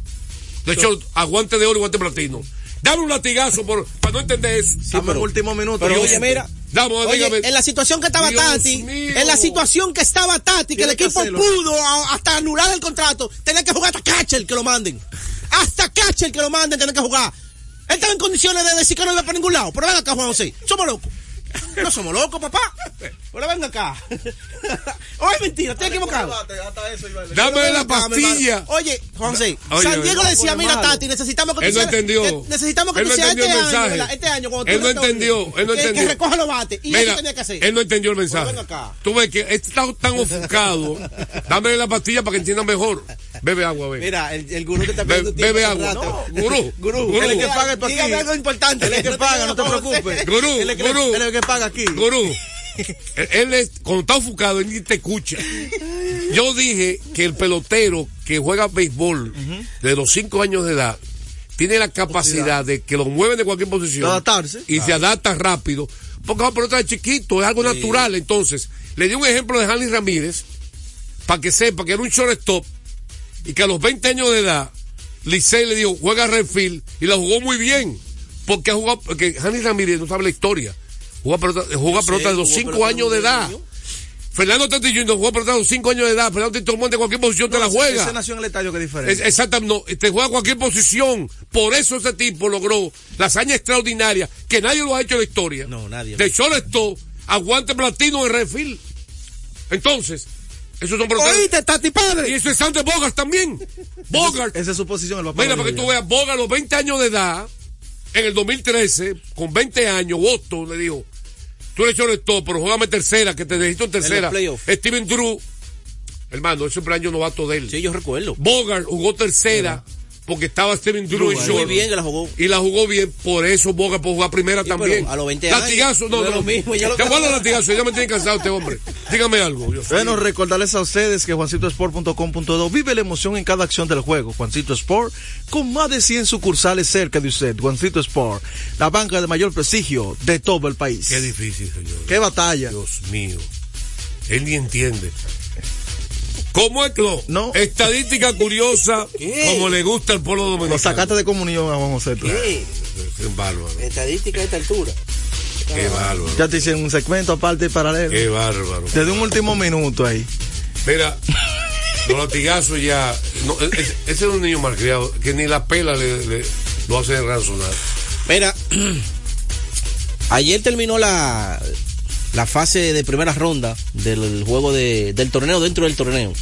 De hecho, aguante de oro y guante platino. Dame un latigazo por, para no entender eso. Estamos en último minuto. Pero oye, mira. Dame, Oye, dígame. en la situación que estaba Dios Tati, mío. en la situación que estaba Tati, que el que equipo pudo a- hasta anular el contrato, tenía que jugar hasta catcher que lo manden. Hasta catcher que lo manden, tenía que jugar. Él estaba en condiciones de decir que no iba para ningún lado. Pero ven acá, Juan José. Somos locos. No somos locos, papá. Pero ven acá. Oye, mentira, estoy equivocado. Dame la pastilla. Oye, Juan José, Oye, San Diego no, le decía, mira, malo. Tati, necesitamos que Él tú no seas- entendió. Necesitamos que Él tú no seas entendió este el año. Este año, cuando tú Él no entendió, él no entendió. Que recoja los bates. Y Mira, eso tenía que hacer. él no entendió el mensaje. Tú ves que este está tan ofuscado. Dame la pastilla para que entiendan mejor. Bebe agua, bebe. Mira, el, el gurú que está pidiendo bebe agua. No, gurú, Gurú, gurú. él es que paga esto aquí. Dígame algo importante. Él es que No paga, no te preocupes. Gurú, Él es que, gurú. él que paga aquí. Gurú, él- es, cuando está ofuscado, él ni te escucha. Yo dije que el pelotero que juega béisbol de los 5 años de edad tiene la capacidad de que lo mueven de cualquier posición adaptarse. y se adapta rápido. Porque va a pelota de chiquito, es algo natural. Entonces, le di un ejemplo de Hanley Ramírez para que sepa que era un shortstop y que a los 20 años de edad, Licey le dijo, juega Redfield y la jugó muy bien. porque ha jugado, porque Janis Ramírez no sabe la historia. Juega pelota, juega pelota de los jugó 5 pelota años de edad. Fernando Tati Jr. jugó pelota de los 5 años de edad. Fernando Tito Monte en cualquier posición te la juega. Ese nació en el estadio que es diferente. exactamente, no, te juega cualquier posición. Por eso ese tipo logró la hazaña extraordinaria que nadie lo ha hecho en la historia. No, nadie. De shortstop, aguante platino en refil. Entonces, esos son peloteros. Oíste, Tati Y padre. eso es Sander Bogart también. Bogart. Esa es su posición, el papá. Mira, para que tú veas, Bogart a los 20 años de edad, en el 2013, con 20 años, Boston le dijo, tú eres shortstop, pero jugame tercera, que te necesito en tercera. playoffs. Steven Drew, hermano, ese fue el año novato de él. Sí, yo recuerdo. Bogart jugó tercera porque estaba Steven Drew en Muy short. bien que la jugó. Y la jugó bien, por eso Bogart puede jugar primera Sí, también. a los 20 años, Latigazo, no, no no. lo mismo, ya lo Te cambiaron. latigazo, ya me tiene cansado este hombre. Dígame algo. Yo Bueno, recordarles a ustedes que juancitosport.com.do vive la emoción en cada acción del juego. Juancito Sport, con más de 100 sucursales cerca de usted. Juancito Sport, la banca de mayor prestigio de todo el país. Qué difícil, señor. Qué batalla. Dios mío. Él ni entiende. ¿Cómo es que no? No. Estadística curiosa, ¿Qué? como le gusta al pueblo dominicano. Lo sacaste de comunión a Juan José. ¿Qué? Qué bárbaro. Estadística a esta altura. Qué bárbaro. Ya te hicieron un segmento aparte y paralelo. Qué bárbaro. Desde un último minuto ahí. Mira, los latigazos ya. No, e- ese, ese es un niño malcriado que ni la pela le, le- lo hace razonar. Mira, ayer terminó la, la fase de primera ronda del juego de, del torneo dentro del torneo.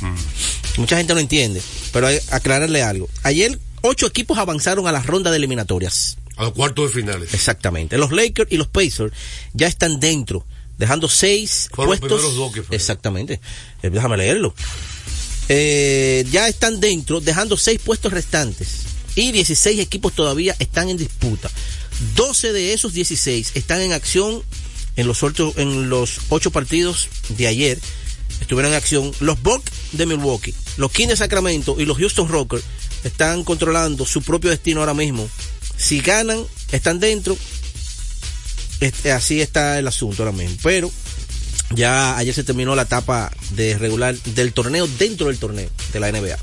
Mucha gente no entiende, pero hay que aclararle algo. Ayer ocho equipos avanzaron a la ronda de eliminatorias. A los cuartos de finales. Exactamente. Los Lakers y los Pacers ya están dentro, dejando seis Fueron los puestos. primeros dos que. Exactamente. Eh, déjame leerlo. Eh, ya están dentro, dejando seis puestos restantes. Y 16 equipos todavía están en disputa. 12 de esos 16 están en acción en los ocho, en los ocho partidos de ayer. Estuvieron en acción los Bucks de Milwaukee, los Kings de Sacramento y los Houston Rockers están controlando su propio destino ahora mismo. Si ganan, están dentro. Este, así está el asunto ahora mismo. Pero ya ayer se terminó la etapa de regular del torneo dentro del torneo de la NBA.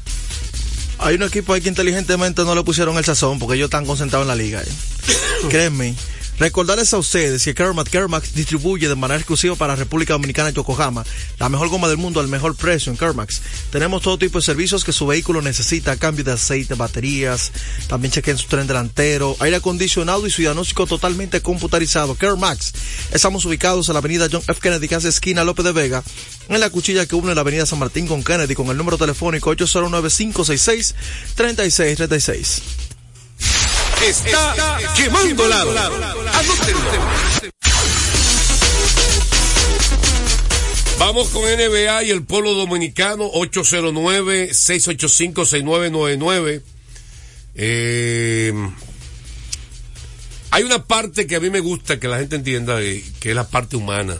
Hay un equipo ahí que inteligentemente no le pusieron el sazón porque ellos están concentrados en la liga. eh. Créanme. Recordarles a ustedes que Kermax Kermax distribuye de manera exclusiva para República Dominicana y Yokohama la mejor goma del mundo al mejor precio en Kermax. Tenemos todo tipo de servicios que su vehículo necesita, cambio de aceite, baterías, también chequen su tren delantero, aire acondicionado y su diagnóstico totalmente computarizado. Kermax. Estamos ubicados en la avenida John F. Kennedy, casi esquina López de Vega, en la cuchilla que une la avenida San Martín con Kennedy con el número telefónico 809-566-3636. Está quemando lado. Vamos con NBA y el pueblo dominicano, 809-685-6999. Eh, hay una parte que a mí me gusta que la gente entienda, eh, que es la parte humana.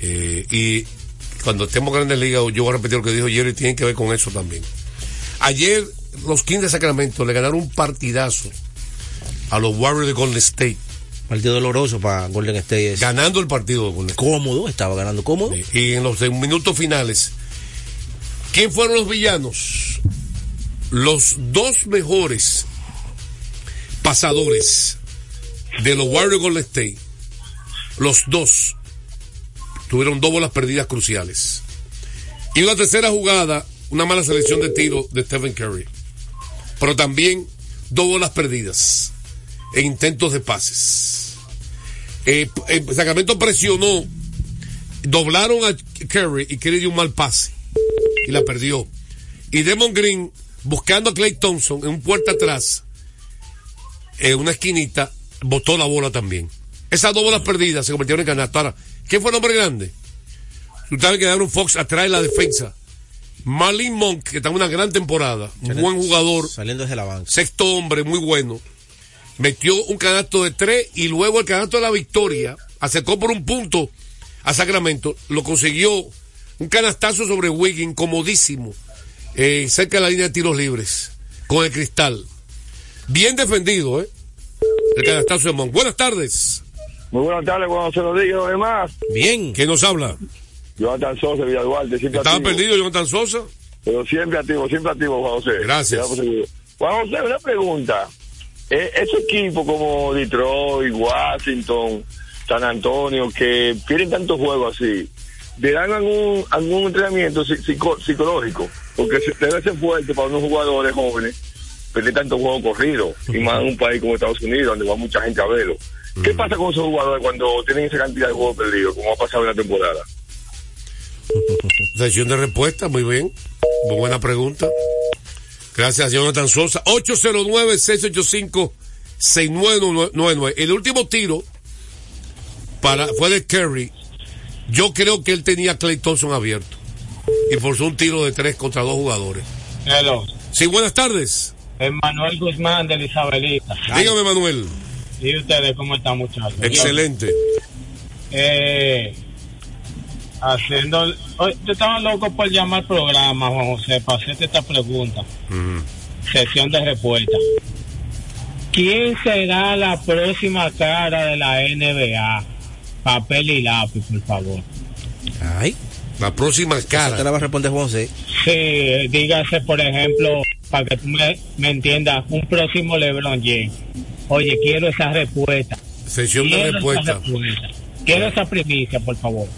Eh, y cuando estemos Grandes Ligas, yo voy a repetir lo que dijo Jerry, tiene que ver con eso también. Ayer, los Kings de Sacramento le ganaron un partidazo a los Warriors de Golden State, Partido doloroso para Golden State. es ganando el partido de Golden State. cómodo, estaba ganando cómodo. Y en los minutos finales, ¿quién fueron los villanos? Los dos mejores pasadores de los Warriors Golden State, los dos tuvieron dos bolas perdidas cruciales. Y una tercera jugada, una mala selección de tiro de Stephen Curry. Pero también dos bolas perdidas en intentos de pases. Eh, eh, Sacramento presionó doblaron a Curry y Curry dio un mal pase y la perdió. Y Demon Green, buscando a Clay Thompson en un puerta atrás, en una esquinita, botó la bola también. Esas dos bolas perdidas se convirtieron en canasto. Ahora, ¿quién fue el hombre grande? Que Aaron Fox atrae la defensa. Marlin Monk, que está en una gran temporada, un buen jugador, Saliendo desde la banca. sexto hombre, muy bueno. Metió un canasto de tres y luego el canasto de la victoria acercó por un punto a Sacramento. Lo consiguió un canastazo sobre Wiggins, comodísimo, eh, cerca de la línea de tiros libres, con el cristal. Bien defendido, ¿eh? El canastazo de Monk. Buenas tardes. Muy buenas tardes, cuando se lo digo, además. Bien. ¿Quién nos habla? Jonathan Sosa, Villa Duarte, siempre ¿Estaba activo. perdido Jonathan Sosa? Pero siempre activo, siempre activo, Juan José. Gracias. Juan José, una pregunta. Eh, ese equipo como Detroit, Washington, San Antonio, que tienen tantos juegos así, le dan algún, algún entrenamiento psi- psico- psicológico, porque debe ser fuerte para unos jugadores jóvenes tener tantos juegos corridos, y más en un país como Estados Unidos, donde va mucha gente a verlo. ¿Qué pasa con esos jugadores cuando tienen esa cantidad de juegos perdidos, como ha pasado en la temporada? Sesión de respuesta, muy bien. Muy buena pregunta. Gracias, Jonathan Sosa. 809-685-6999. El último tiro para, fue de Kerry. Yo creo que él tenía a Clay Thompson abierto. Y forzó un tiro de tres contra dos jugadores. Hello. Sí, buenas tardes. Manuel Guzmán de la Isabelita. Dígame, Manuel. ¿Y ustedes cómo están, muchachos? Excelente. Eh, haciendo. Oye, yo estaba loco por llamar programa, Juan José, para hacerte esta pregunta. Sesión de respuesta. ¿Quién será la próxima cara de la NBA? Papel y lápiz, por favor. Ay. La próxima cara. Te la va a responder Juan José. Sí, dígase, por ejemplo, para que tú me, me entiendas, un próximo LeBron James. Oye, quiero esa respuesta. Sesión de esa respuesta. respuesta. Quiero esa primicia, por favor.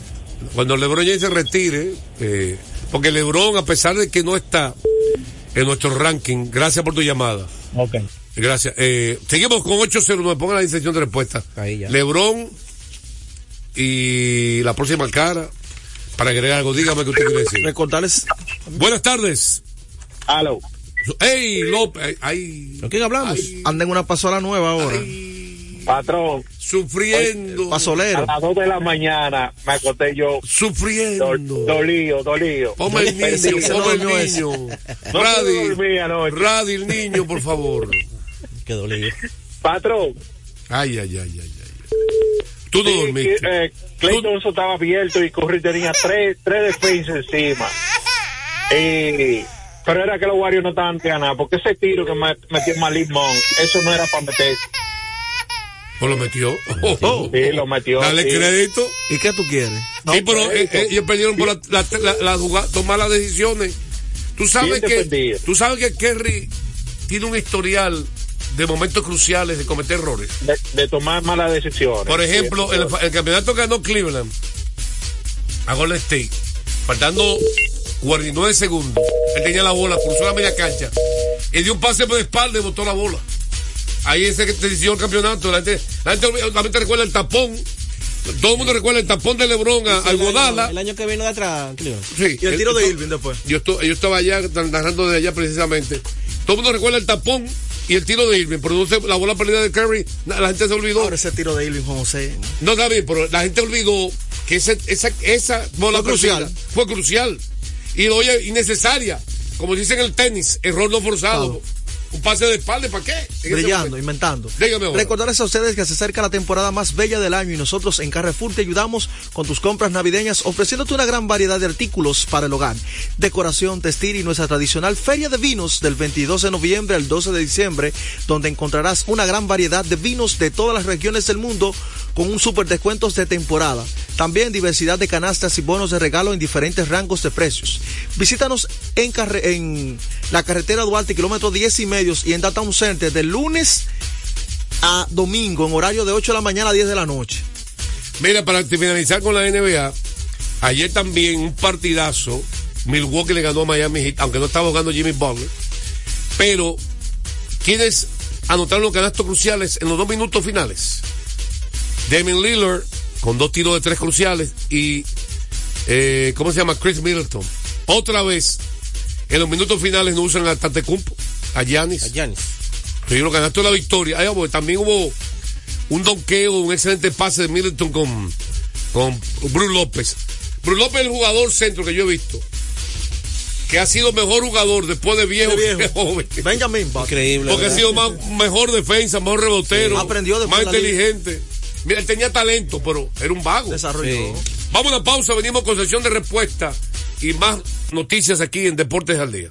Cuando LeBron James se retire, eh, porque LeBron, a pesar de que no está en nuestro ranking, gracias por tu llamada. Ok. Gracias. Eh, seguimos con 809, pongan la sesión de respuesta. Ahí ya. LeBron y la próxima cara, para agregar algo, dígame qué usted quiere decir. Recordarles. Buenas tardes. Aló. ¡Ey, López! ¡Ay! ¿Con quién hablamos? Anda en una pasola nueva ahora. Patrón. Sufriendo. Pasolero. A las 2 de la mañana me acosté yo. Sufriendo. Dolido, dolido. Ponme el niño, ponme el niño. El niño, por favor. Qué dolido. Patrón. Ay, ay, ay, ay, ay. Tú no dormiste. Eh, Clay Thompson estaba abierto y Curry tenía tres, tres defensas encima. Y, pero era que los Warriors no estaban ganando, porque ese tiro que me- metió Malik Monk, eso no era para meter. Pues lo metió. Sí, lo metió. Dale sí. crédito. ¿Y qué tú quieres? Sí, pero eh, ellos perdieron por la, la, la- la jugada- tomar las decisiones. Tú sabes que tú sabes que Kerry tiene un historial de momentos cruciales de cometer errores. De, de tomar malas decisiones. Por ejemplo, Sí, el, el campeonato que ganó Cleveland a Golden State, faltando 49 segundos, él tenía la bola, cruzó la media cancha y dio un pase por la espalda y botó la bola. Ahí ese que decidió el campeonato. La gente, la gente obviamente recuerda el tapón. Todo el mundo recuerda el tapón de Lebron a, al Godala. El año que vino de atrás, Cleveland. Sí, Y el tiro de Irving después. Yo, esto- yo estaba allá narrando de allá precisamente. Todo el mundo recuerda el tapón y el tiro de Irving, se- la bola perdida de Curry, la, la gente se olvidó. Ahora ese tiro de Irving, Juan José. No, David, pero la gente olvidó que ese- esa, esa bola Fue crucial. fue crucial. Y oye, innecesaria. Como dicen en el tenis, error no forzado. Un pase de espalda, ¿para qué? En ese Brillando, inventando. Dígame ahora. Recordarles a ustedes que se acerca la temporada más bella del año y nosotros en Carrefour te ayudamos con tus compras navideñas ofreciéndote una gran variedad de artículos para el hogar, decoración, textil y nuestra tradicional feria de vinos del 22 de noviembre al 12 de diciembre, donde encontrarás una gran variedad de vinos de todas las regiones del mundo con un super descuentos de temporada. También diversidad de canastas y bonos de regalo en diferentes rangos de precios. Visítanos en, carre- en la carretera Duarte, kilómetro 10 y y en Data Center de lunes a domingo en horario de 8 de la mañana a 10 de la noche. Mira, para finalizar con la NBA, ayer también un partidazo. Milwaukee le ganó a Miami Heat, aunque no estaba jugando Jimmy Butler. Pero, ¿quiénes anotaron los canastos cruciales en los dos minutos finales? Damian Lillard, con dos tiros de tres cruciales, y, eh, ¿cómo se llama? Chris Middleton. Otra vez, en los minutos finales no usan a Tatecumpo, a Giannis. A. Sí, los canastos de la victoria. Ay, pues, también hubo un donqueo, un excelente pase de Middleton con, con Bruce López. Bruce López es el jugador centro que yo he visto. Que ha sido mejor jugador después de viejo, viejo. que joven. Benjamin Butler. Increíble. Porque ha sido más, mejor defensa, mejor rebotero. Sí. Aprendió después Más de la liga. inteligente. Mira, él tenía talento, pero era un vago. Desarrolló. Sí. Vamos a una pausa, venimos con sesión de respuesta y más noticias aquí en Deportes al Día.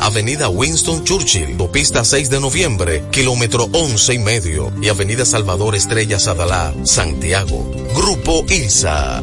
Avenida Winston Churchill, Pista 6 de Noviembre, kilómetro 11 y medio, y Avenida Salvador Estrella Sadalá, Santiago. Grupo ILSA.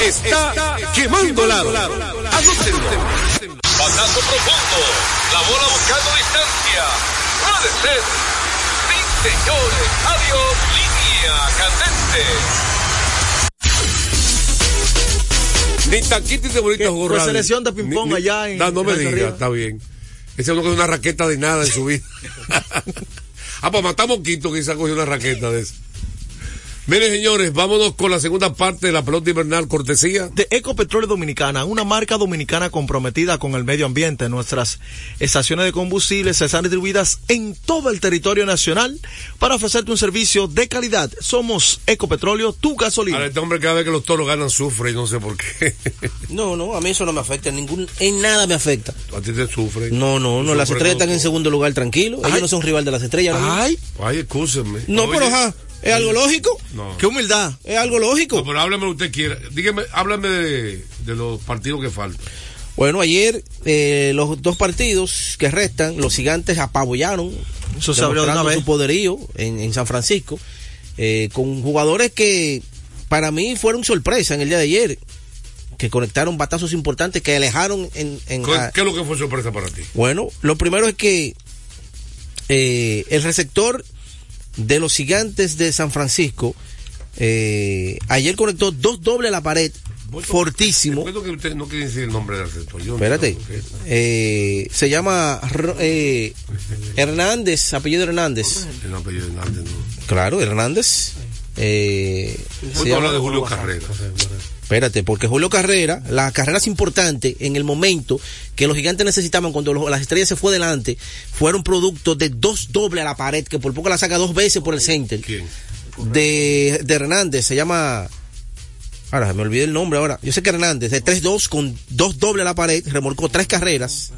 Está, quemando lado. Anótenlo. Pasazo profundo. La bola buscando distancia. Puede ser. Sí, señores. Adiós. Línea candente. Ni taquiti de bonita Pues selección de ping-pong allá en. No, no me diga, está bien. Ese no cogió una raqueta de nada en su vida. ah, pues matamos Quito, quizá cogió una raqueta de esa. Miren, señores, vámonos con la segunda parte de la pelota invernal cortesía. De Ecopetróleo Dominicana, una marca dominicana comprometida con el medio ambiente. Nuestras estaciones de combustibles están distribuidas en todo el territorio nacional para ofrecerte un servicio de calidad. Somos Ecopetróleo, tu gasolina. Ahora, este hombre cada vez que los toros ganan sufre y no sé por qué. no, no, a mí eso no me afecta, en ningún, en nada me afecta. A ti te sufre. No, no, no, las estrellas están en segundo lugar tranquilo. Ellos no son rival de las estrellas. Ay, ay, excúsenme. No, Oye, pero ajá. ¿Es algo lógico? No. Qué humildad. Es algo lógico. No, pero háblame lo que usted quiera. Dígame, háblame de, de los partidos que faltan. Bueno, ayer eh, los dos partidos que restan, los gigantes apabullaron, Eso se abrió una vez. su poderío en, en San Francisco, eh, con jugadores que para mí fueron sorpresa en el día de ayer, que conectaron batazos importantes que alejaron en... en ¿Qué, ¿Qué, es lo que fue sorpresa para ti? Bueno, lo primero es que eh, el receptor de los gigantes de San Francisco, eh, ayer conectó dos dobles a la pared, fortísimo. Recuerdo que usted no quiere decir el nombre del receptor. Espérate, no eh, se llama eh, Hernández, apellido Hernández. El apellido Hernández, no. Claro, Hernández. Eh, se habla de Julio Carrera. Espérate, porque Julio Carrera, las carreras importantes en el momento que los gigantes necesitaban cuando los, las estrellas se fue delante, fueron producto de dos dobles a la pared, que por poco la saca dos veces por el center. ¿Quién? De, de Hernández, se llama... Ahora, me olvidé el nombre ahora. Yo sé que Hernández, de 3-2 con dos dobles a la pared, remolcó tres carreras,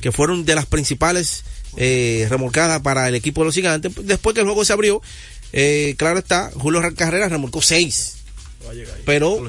que fueron de las principales eh, remolcadas para el equipo de los gigantes. Después que el juego se abrió, eh, claro está, Julio Carrera remolcó seis. Pero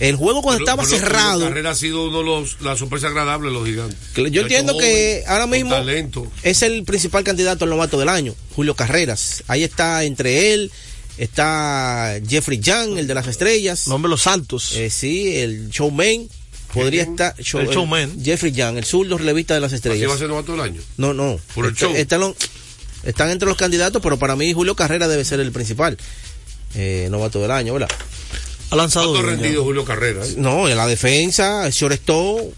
el juego cuando estaba cerrado. Julio Carrera ha sido uno de los, la sorpresa agradable de los gigantes. Yo entiendo que joven, ahora mismo talento. es el principal candidato al novato del año, Julio Carreras. Ahí está entre él, está Jeffrey Young, el de las estrellas. Nombre los Santos. Eh, sí, el showman. Podría ¿Quién? estar show- El showman. Jeffrey Young, el zurdo relevista de las Así estrellas. va a ser novato del año. No, no. Por el Está- show. están, los- están entre los candidatos, pero para mí Julio Carrera debe ser el principal. Eh, novato del año, ¿verdad? Ha lanzado. ¿Cuánto rendido. Julio Carrera? eh? No, en la defensa, Shorestó,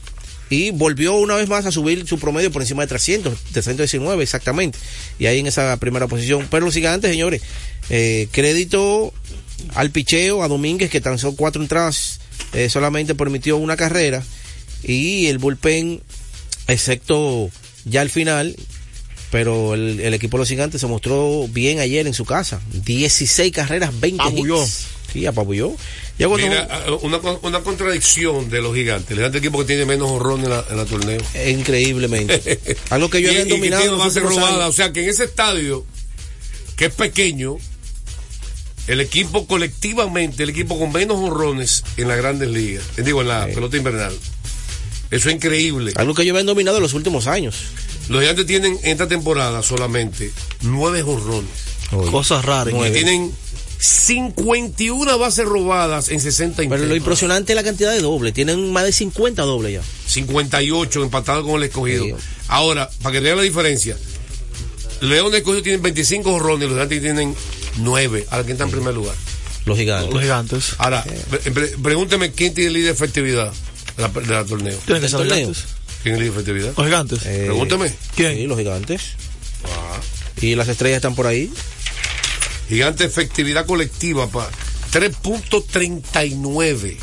y volvió una vez más a subir su promedio por encima de 300, de 319 exactamente, y ahí en esa primera posición. Pero los gigantes, señores, eh, crédito al picheo, a Domínguez que lanzó cuatro entradas, eh, solamente permitió una carrera, y el bullpen, excepto ya al final, pero el, el equipo de los gigantes se mostró bien ayer en su casa. 16 carreras, 20 Apabulló. hits. Sí, apabulló. Ya cuando- Mira, una, una contradicción de los gigantes. El gigante equipo que tiene menos horror en la, en la torneo. Increíblemente. Algo que yo había y que dominado. base últimos robada. O sea que en ese estadio, que es pequeño, el equipo colectivamente, el equipo con menos honrones en las grandes ligas, eh, digo, en la pelota invernal. Eso es increíble. Algo que yo había dominado en los últimos años. Los gigantes tienen en esta temporada solamente nueve honrones. Cosas raras. Y tienen 51 bases robadas en 60 Pero lo intentos. impresionante es la cantidad de dobles. Tienen más de 50 dobles ya. 58 empatado con el escogido. Ahora, para que vean la diferencia, León escogido tienen 25 jorrones, los gigantes tienen 9. Ahora, ¿quién está en primer lugar? Los gigantes. Los gigantes. Ahora, pre- pre- pregúnteme quién tiene el líder de efectividad de la, de la torneo. Tienen que ser los gigantes. ¿Quién es el líder de efectividad? Los gigantes. Eh, Pregúntame. ¿Quién? Sí, los gigantes. Ah. Y las estrellas están por ahí. Gigante efectividad colectiva, pa. 3.39.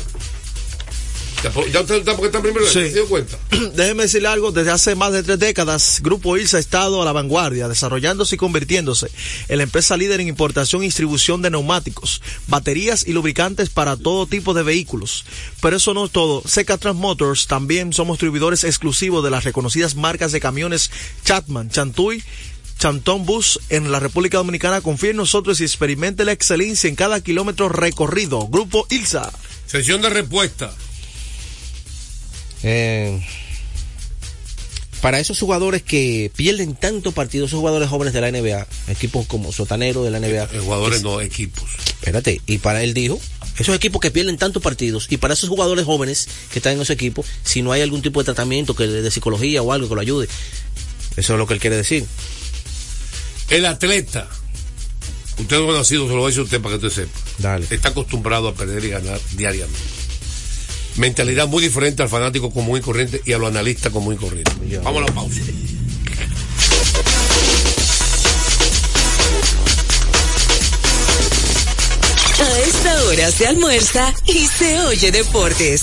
¿Ya, usted está porque está en primer lugar? Sí. ¿Se dio cuenta? Déjeme decirle algo, desde hace más de tres décadas, Grupo ILSA ha estado a la vanguardia, desarrollándose y convirtiéndose en la empresa líder en importación y distribución de neumáticos, baterías y lubricantes para todo tipo de vehículos. Pero eso no es todo. Seca Trans Motors también somos distribuidores exclusivos de las reconocidas marcas de camiones Chatman, Chantuy, Chantón Bus en la República Dominicana. Confíe en nosotros y experimente la excelencia en cada kilómetro recorrido. Grupo ILSA. Sesión de respuesta. Eh, para esos jugadores que pierden tanto partido, esos jugadores jóvenes de la NBA, equipos como Sotanero de la NBA. Eh, Jugadores no, equipos. Espérate, y para él dijo, esos equipos que pierden tantos partidos, y para esos jugadores jóvenes que están en esos equipos, si no hay algún tipo de tratamiento que de psicología o algo que lo ayude, eso es lo que él quiere decir. El atleta, usted no ha nacido, se lo voy a decir usted para que usted sepa. Dale. Está acostumbrado a perder y ganar diariamente. Mentalidad muy diferente al fanático común y corriente y a los analistas común y corriente. Vamos a la pausa. A esta hora se almuerza y se oye deportes.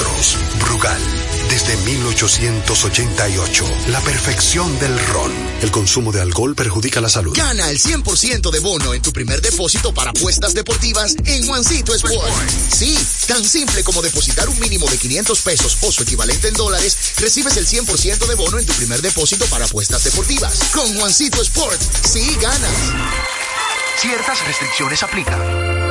Brugal, desde 1888, la perfección del ron. El consumo de alcohol perjudica la salud. Gana el 100% de bono en tu primer depósito para apuestas deportivas en Juancito Sport. Sí, tan simple como depositar un mínimo de 500 pesos o su equivalente en dólares, recibes el 100% de bono en tu primer depósito para apuestas deportivas. Con Juancito Sport, sí ganas. Ciertas restricciones aplican.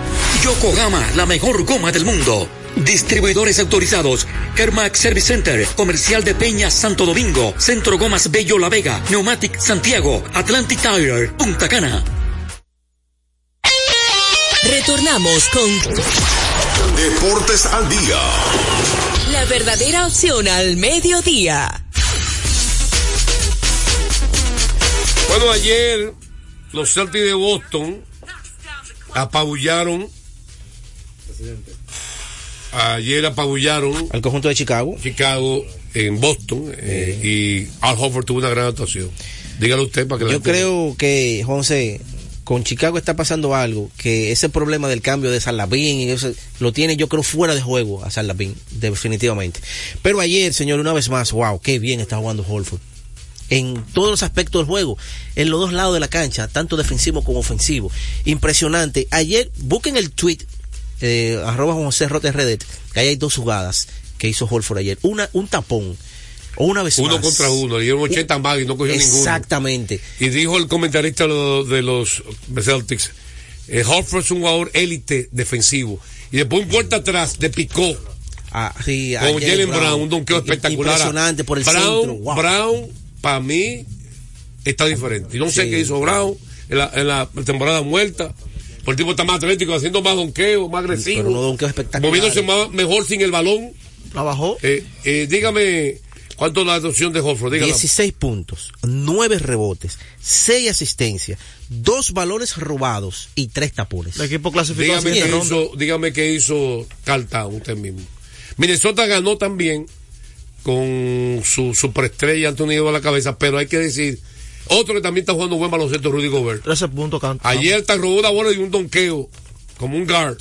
Yokohama, la mejor goma del mundo. Distribuidores autorizados. Kermax Service Center, Comercial de Peña Santo Domingo, Centro Gomas Bello La Vega, Neumatic Santiago, Atlantic Tire, Punta Cana. Retornamos con Deportes al día. la verdadera opción al mediodía. Bueno, ayer los Celtics de Boston apabullaron. Ayer apabullaron al conjunto de Chicago. Chicago en Boston eh, y Al Horford tuvo una gran actuación. Dígalo usted para que la Yo creo que, José, con Chicago está pasando algo, que ese problema del cambio de Salabín y eso, lo tiene yo creo fuera de juego a Salabín, definitivamente. Pero ayer, señor, una vez más, wow, qué bien está jugando Holford. en todos los aspectos del juego, en los dos lados de la cancha, tanto defensivo como ofensivo. Impresionante. Ayer, busquen el tweet, eh, arroba José Rotes Redet, que ahí hay dos jugadas que hizo Holford ayer. Una, un tapón. O una vez Uno más. contra uno, le dieron 80 más y no cogió ninguno. Exactamente. Y dijo el comentarista de los Celtics, eh, Horford es un jugador élite defensivo. Y después un puerta atrás de picó. Ah, sí, con Jalen Brown. Brown, un donqueo espectacular. impresionante por el Brown, centro, wow. Brown, para mí, está diferente. Y no sé qué hizo Brown en la, en la temporada muerta. Por el tipo está más atlético, haciendo más donqueo, más agresivo. Pero unos donqueos espectaculares. Moviéndose más, mejor sin el balón. La bajó. Eh, eh, dígame, ¿cuánto es la adopción de? Dígala. 16 puntos, 9 rebotes, 6 asistencias, 2 valores robados y 3 tapones. El equipo clasificó Dígame hizo, dígame qué hizo Carl Town usted mismo. Minnesota ganó también con su superestrella Anthony Davis a la cabeza, pero hay que decir, otro que también está jugando buen baloncesto, Rudy Gobert. 13 puntos canta. Ayer te robó una bola y un donqueo, como un guard,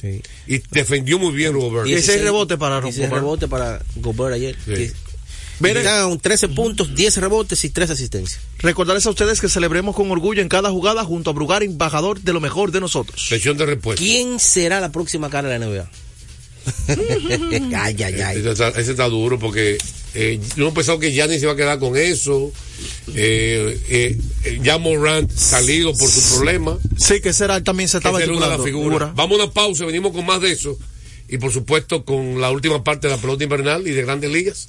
y defendió muy bien Gobert. 16 rebotes para 16 Gobert. rebotes para Gobert ayer. Sí. Down, 13 puntos, 10 rebotes y 3 asistencias. Recordarles a ustedes que celebremos con orgullo en cada jugada junto a Brugar, embajador de lo mejor de nosotros. Sesión de respuesta. ¿Quién será la próxima cara de la NBA? ay, ay, ay. Ese está, ese está duro porque eh, yo no pensaba que Giannis se iba a quedar con eso. Eh, eh, eh, ya Morant salido por su problema. Sí, que será también se estaba una de las especulando. figuras. Vamos a una pausa, venimos con más de eso. Y por supuesto con la última parte de la pelota invernal y de grandes ligas.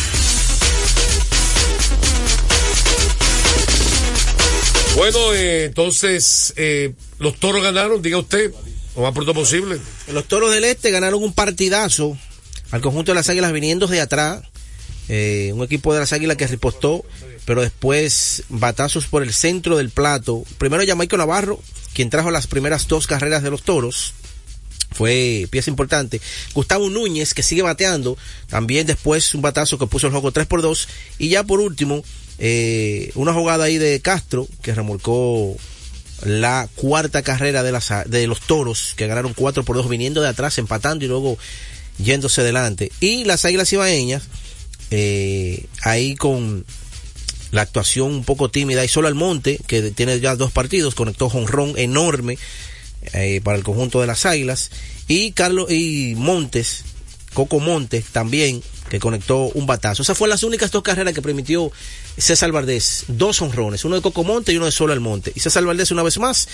Bueno, eh, entonces eh, los toros ganaron, diga usted, lo más pronto posible. Los toros del este ganaron un partidazo al conjunto de las águilas viniendo de atrás. Eh, un equipo de las águilas que ripostó, pero después batazos por el centro del plato. Primero Jamaico Navarro, quien trajo las primeras dos carreras de los toros. Fue pieza importante. Gustavo Núñez, que sigue bateando. También después un batazo que puso el juego 3 por 2. Y ya por último, eh, una jugada ahí de Castro, que remolcó la cuarta carrera de, las, de los toros, que ganaron 4 por 2 viniendo de atrás, empatando y luego yéndose delante. Y las águilas ibaeñas, eh, ahí con la actuación un poco tímida y solo Almonte, que tiene ya dos partidos, conectó jonrón enorme eh, para el conjunto de las águilas. Y Carlos y Montes, Coco Montes también, que conectó un batazo. Esas fueron las únicas dos carreras que permitió César Valdés. Dos honrones, uno de Coco Monte y uno de Solo Almonte. Y César Valdés, una vez más,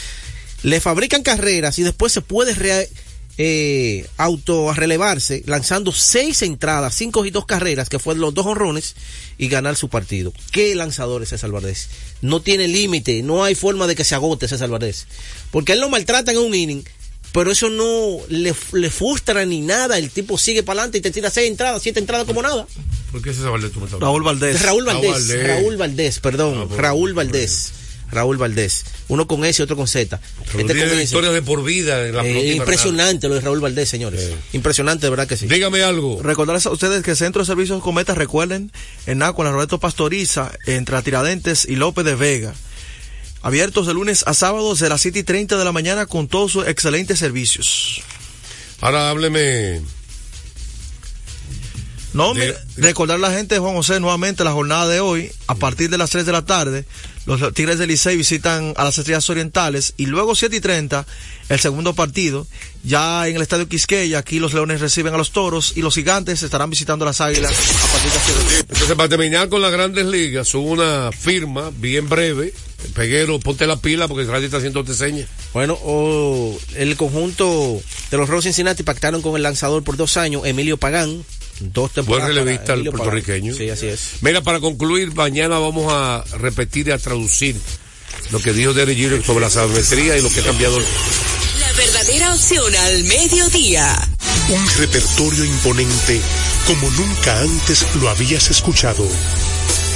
le fabrican carreras y después se puede re, eh, lanzando seis entradas, cinco y dos carreras, que fueron los dos honrones, y ganar su partido. ¿Qué lanzador es César Valdés? No tiene límite, no hay forma de que se agote César Valdés. Porque él lo maltrata en un inning, pero eso no le, le frustra ni nada. El tipo sigue para adelante y te tira seis entradas, siete entradas como nada. ¿Por qué Valdés tú me estás Raúl Valdés. Raúl Valdés, Raúl Valdés. Raúl Valdés, perdón, Raúl Valdés. Raúl Valdés. Uno con S y otro con Z. Este tiene con S. historias de por vida en la Eh, impresionante lo de Raúl Valdés, señores. Impresionante, de verdad que sí. Dígame algo. Recordarles a ustedes que el Centro de Servicios Cometa, recuerden, en la Roberto Pastoriza, entre Tiradentes y López de Vega. Abiertos de lunes a sábados de las 7 y 30 de la mañana con todos sus excelentes servicios. Ahora hábleme. No, mire, recordar a la gente, Juan José, nuevamente la jornada de hoy, a partir de las 3 de la tarde, los Tigres del Licey visitan a las Estrellas Orientales y luego 7 y 30, el segundo partido, ya en el Estadio Quisqueya, aquí los Leones reciben a los Toros y los Gigantes estarán visitando a las Águilas a partir de las 7 Entonces, para terminar con las grandes ligas, hubo una firma bien breve. Peguero, ponte la pila porque Radio está haciendo te señas. Bueno, o el conjunto de los Rojos Cincinnati pactaron con el lanzador por dos años, Emilio Pagán. Dos Buen temporadas. para relevista el puertorriqueño. Sí, así es. Mira, para concluir, mañana vamos a repetir y a traducir lo que dijo Derek Jeter sobre la sabermetría y lo que ha cambiado. La verdadera opción al mediodía. Un repertorio imponente como nunca antes lo habías escuchado.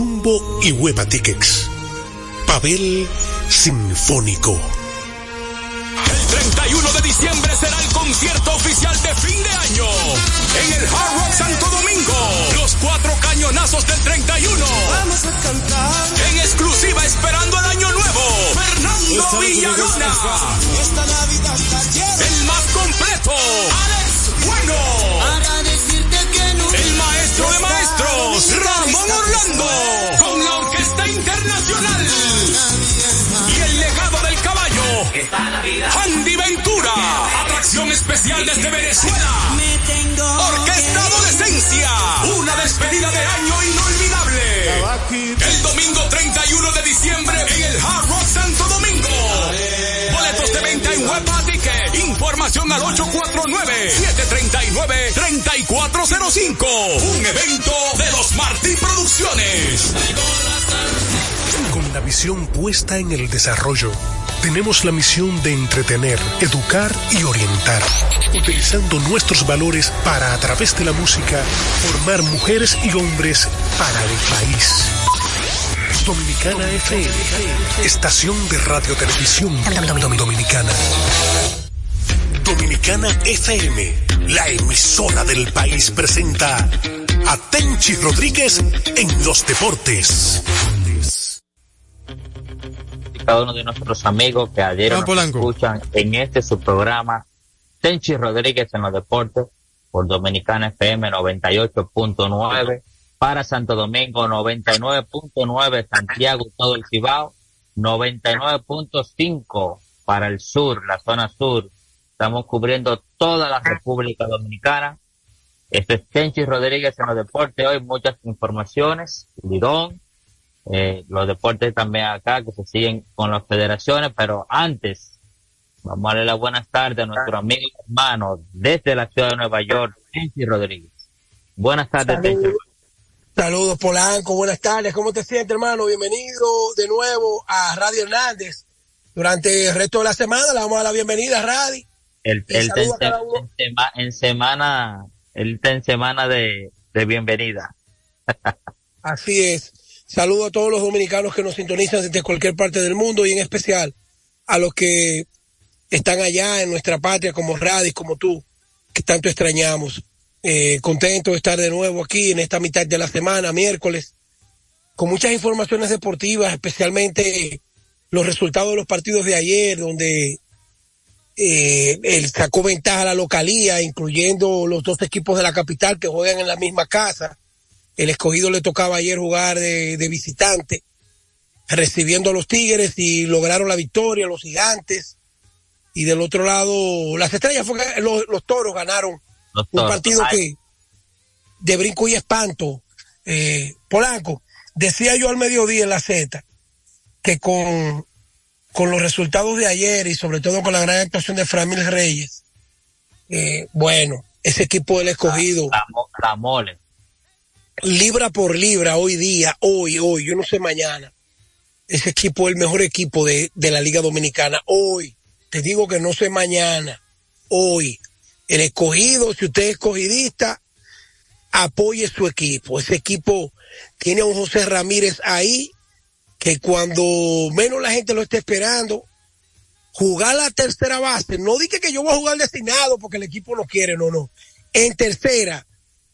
Jumbo y Hueva Tickets. Pavel Sinfónico. El 31 de diciembre será el concierto oficial de fin de año en el Hard Rock Santo Domingo. Los cuatro cañonazos del 31. Vamos a cantar en exclusiva esperando el año nuevo. Fernando Villalona. Esta Navidad está llena. El más completo. Alex Bueno. Para decirte que no. El maestro de maestros. Con la Orquesta Internacional. Y el legado del caballo. Andy Ventura. Atracción especial desde Venezuela. Orquesta Adolescencia. Una despedida de año inolvidable. El domingo 31 de diciembre en el Hard Rock Santo Domingo. Boletos de venta en Huepa. Información al 849-739-3405. Un evento de los Martí Producciones. Con la visión puesta en el desarrollo, tenemos la misión de entretener, educar y orientar, utilizando nuestros valores para, a través de la música, formar mujeres y hombres para el país. Dominicana FM, estación de radio televisión dominicana. Dominicana FM, la emisora del país presenta a Tenchi Rodríguez en los deportes. cada uno de nuestros amigos que ayer Juan nos escuchan en este su programa Tenchi Rodríguez en los deportes por Dominicana FM 98.9 para Santo Domingo 99.9 Santiago todo el Cibao 99.5 para el sur la zona sur estamos cubriendo toda la República Dominicana este es Tenchi Rodríguez en los deportes hoy muchas informaciones Lidón eh, los deportes también acá que se siguen con las federaciones, pero antes vamos a darle las buenas tardes a nuestro amigo y hermano desde la ciudad de Nueva York, Tenchi Rodríguez. Buenas tardes, Tenchi. Saludos Polanco, buenas tardes, ¿cómo te sientes hermano? Bienvenido de nuevo a Radio Hernández. Durante el resto de la semana le vamos a dar la bienvenida a Radio. Él, él está en semana, él está en semana de, de bienvenida. Así es. Saludo a todos los dominicanos que nos sintonizan desde cualquier parte del mundo y en especial a los que están allá en nuestra patria como Radis, como tú, que tanto extrañamos. Eh, contento de estar de nuevo aquí en esta mitad de la semana, miércoles, con muchas informaciones deportivas, especialmente los resultados de los partidos de ayer, donde eh, él sacó ventaja a la localía, incluyendo los dos equipos de la capital que juegan en la misma casa. El escogido le tocaba ayer jugar de, de visitante, recibiendo a los Tigres y lograron la victoria, los gigantes. Y del otro lado, las estrellas fue los, los toros ganaron Los un toros. partido Ay. que de brinco y espanto. Eh, Polanco, decía yo al mediodía en la Z que con, con los resultados de ayer y sobre todo con la gran actuación de Framil Reyes, eh, bueno, ese equipo del escogido La, mo- la mole. libra por libra hoy día, hoy, hoy, yo no sé mañana. Ese equipo es el mejor equipo de, de la Liga Dominicana. Hoy, te digo que no sé mañana, hoy. el escogido, si usted es escogidista, apoye su equipo. Ese equipo tiene a un José Ramírez ahí que cuando menos la gente lo esté esperando, jugar la tercera base, no dije que yo voy a jugar destinado porque el equipo no quiere, no, no. En tercera,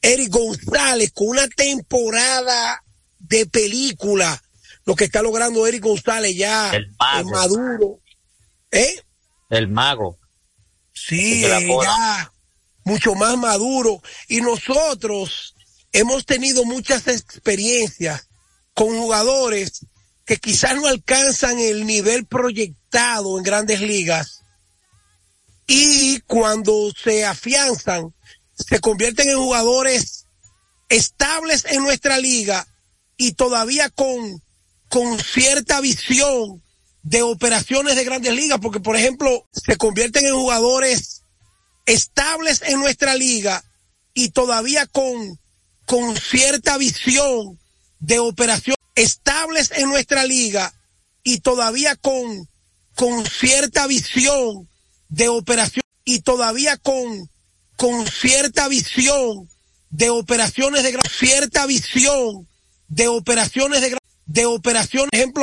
Eric González con una temporada de película, lo que está logrando Eric González ya El mago. Maduro. ¿Eh? El mago. Sí, ya mucho más maduro. Y nosotros hemos tenido muchas experiencias con jugadores que quizás no alcanzan el nivel proyectado en grandes ligas y cuando se afianzan se convierten en jugadores estables en nuestra liga y todavía con, con cierta visión de operaciones de grandes ligas, porque por ejemplo se convierten en jugadores estables en nuestra liga y todavía con, con cierta visión de operación estables en nuestra liga y todavía con, con cierta visión de operación y todavía con, con cierta visión de operaciones de gran- cierta visión de operaciones de gran- de operaciones ejemplo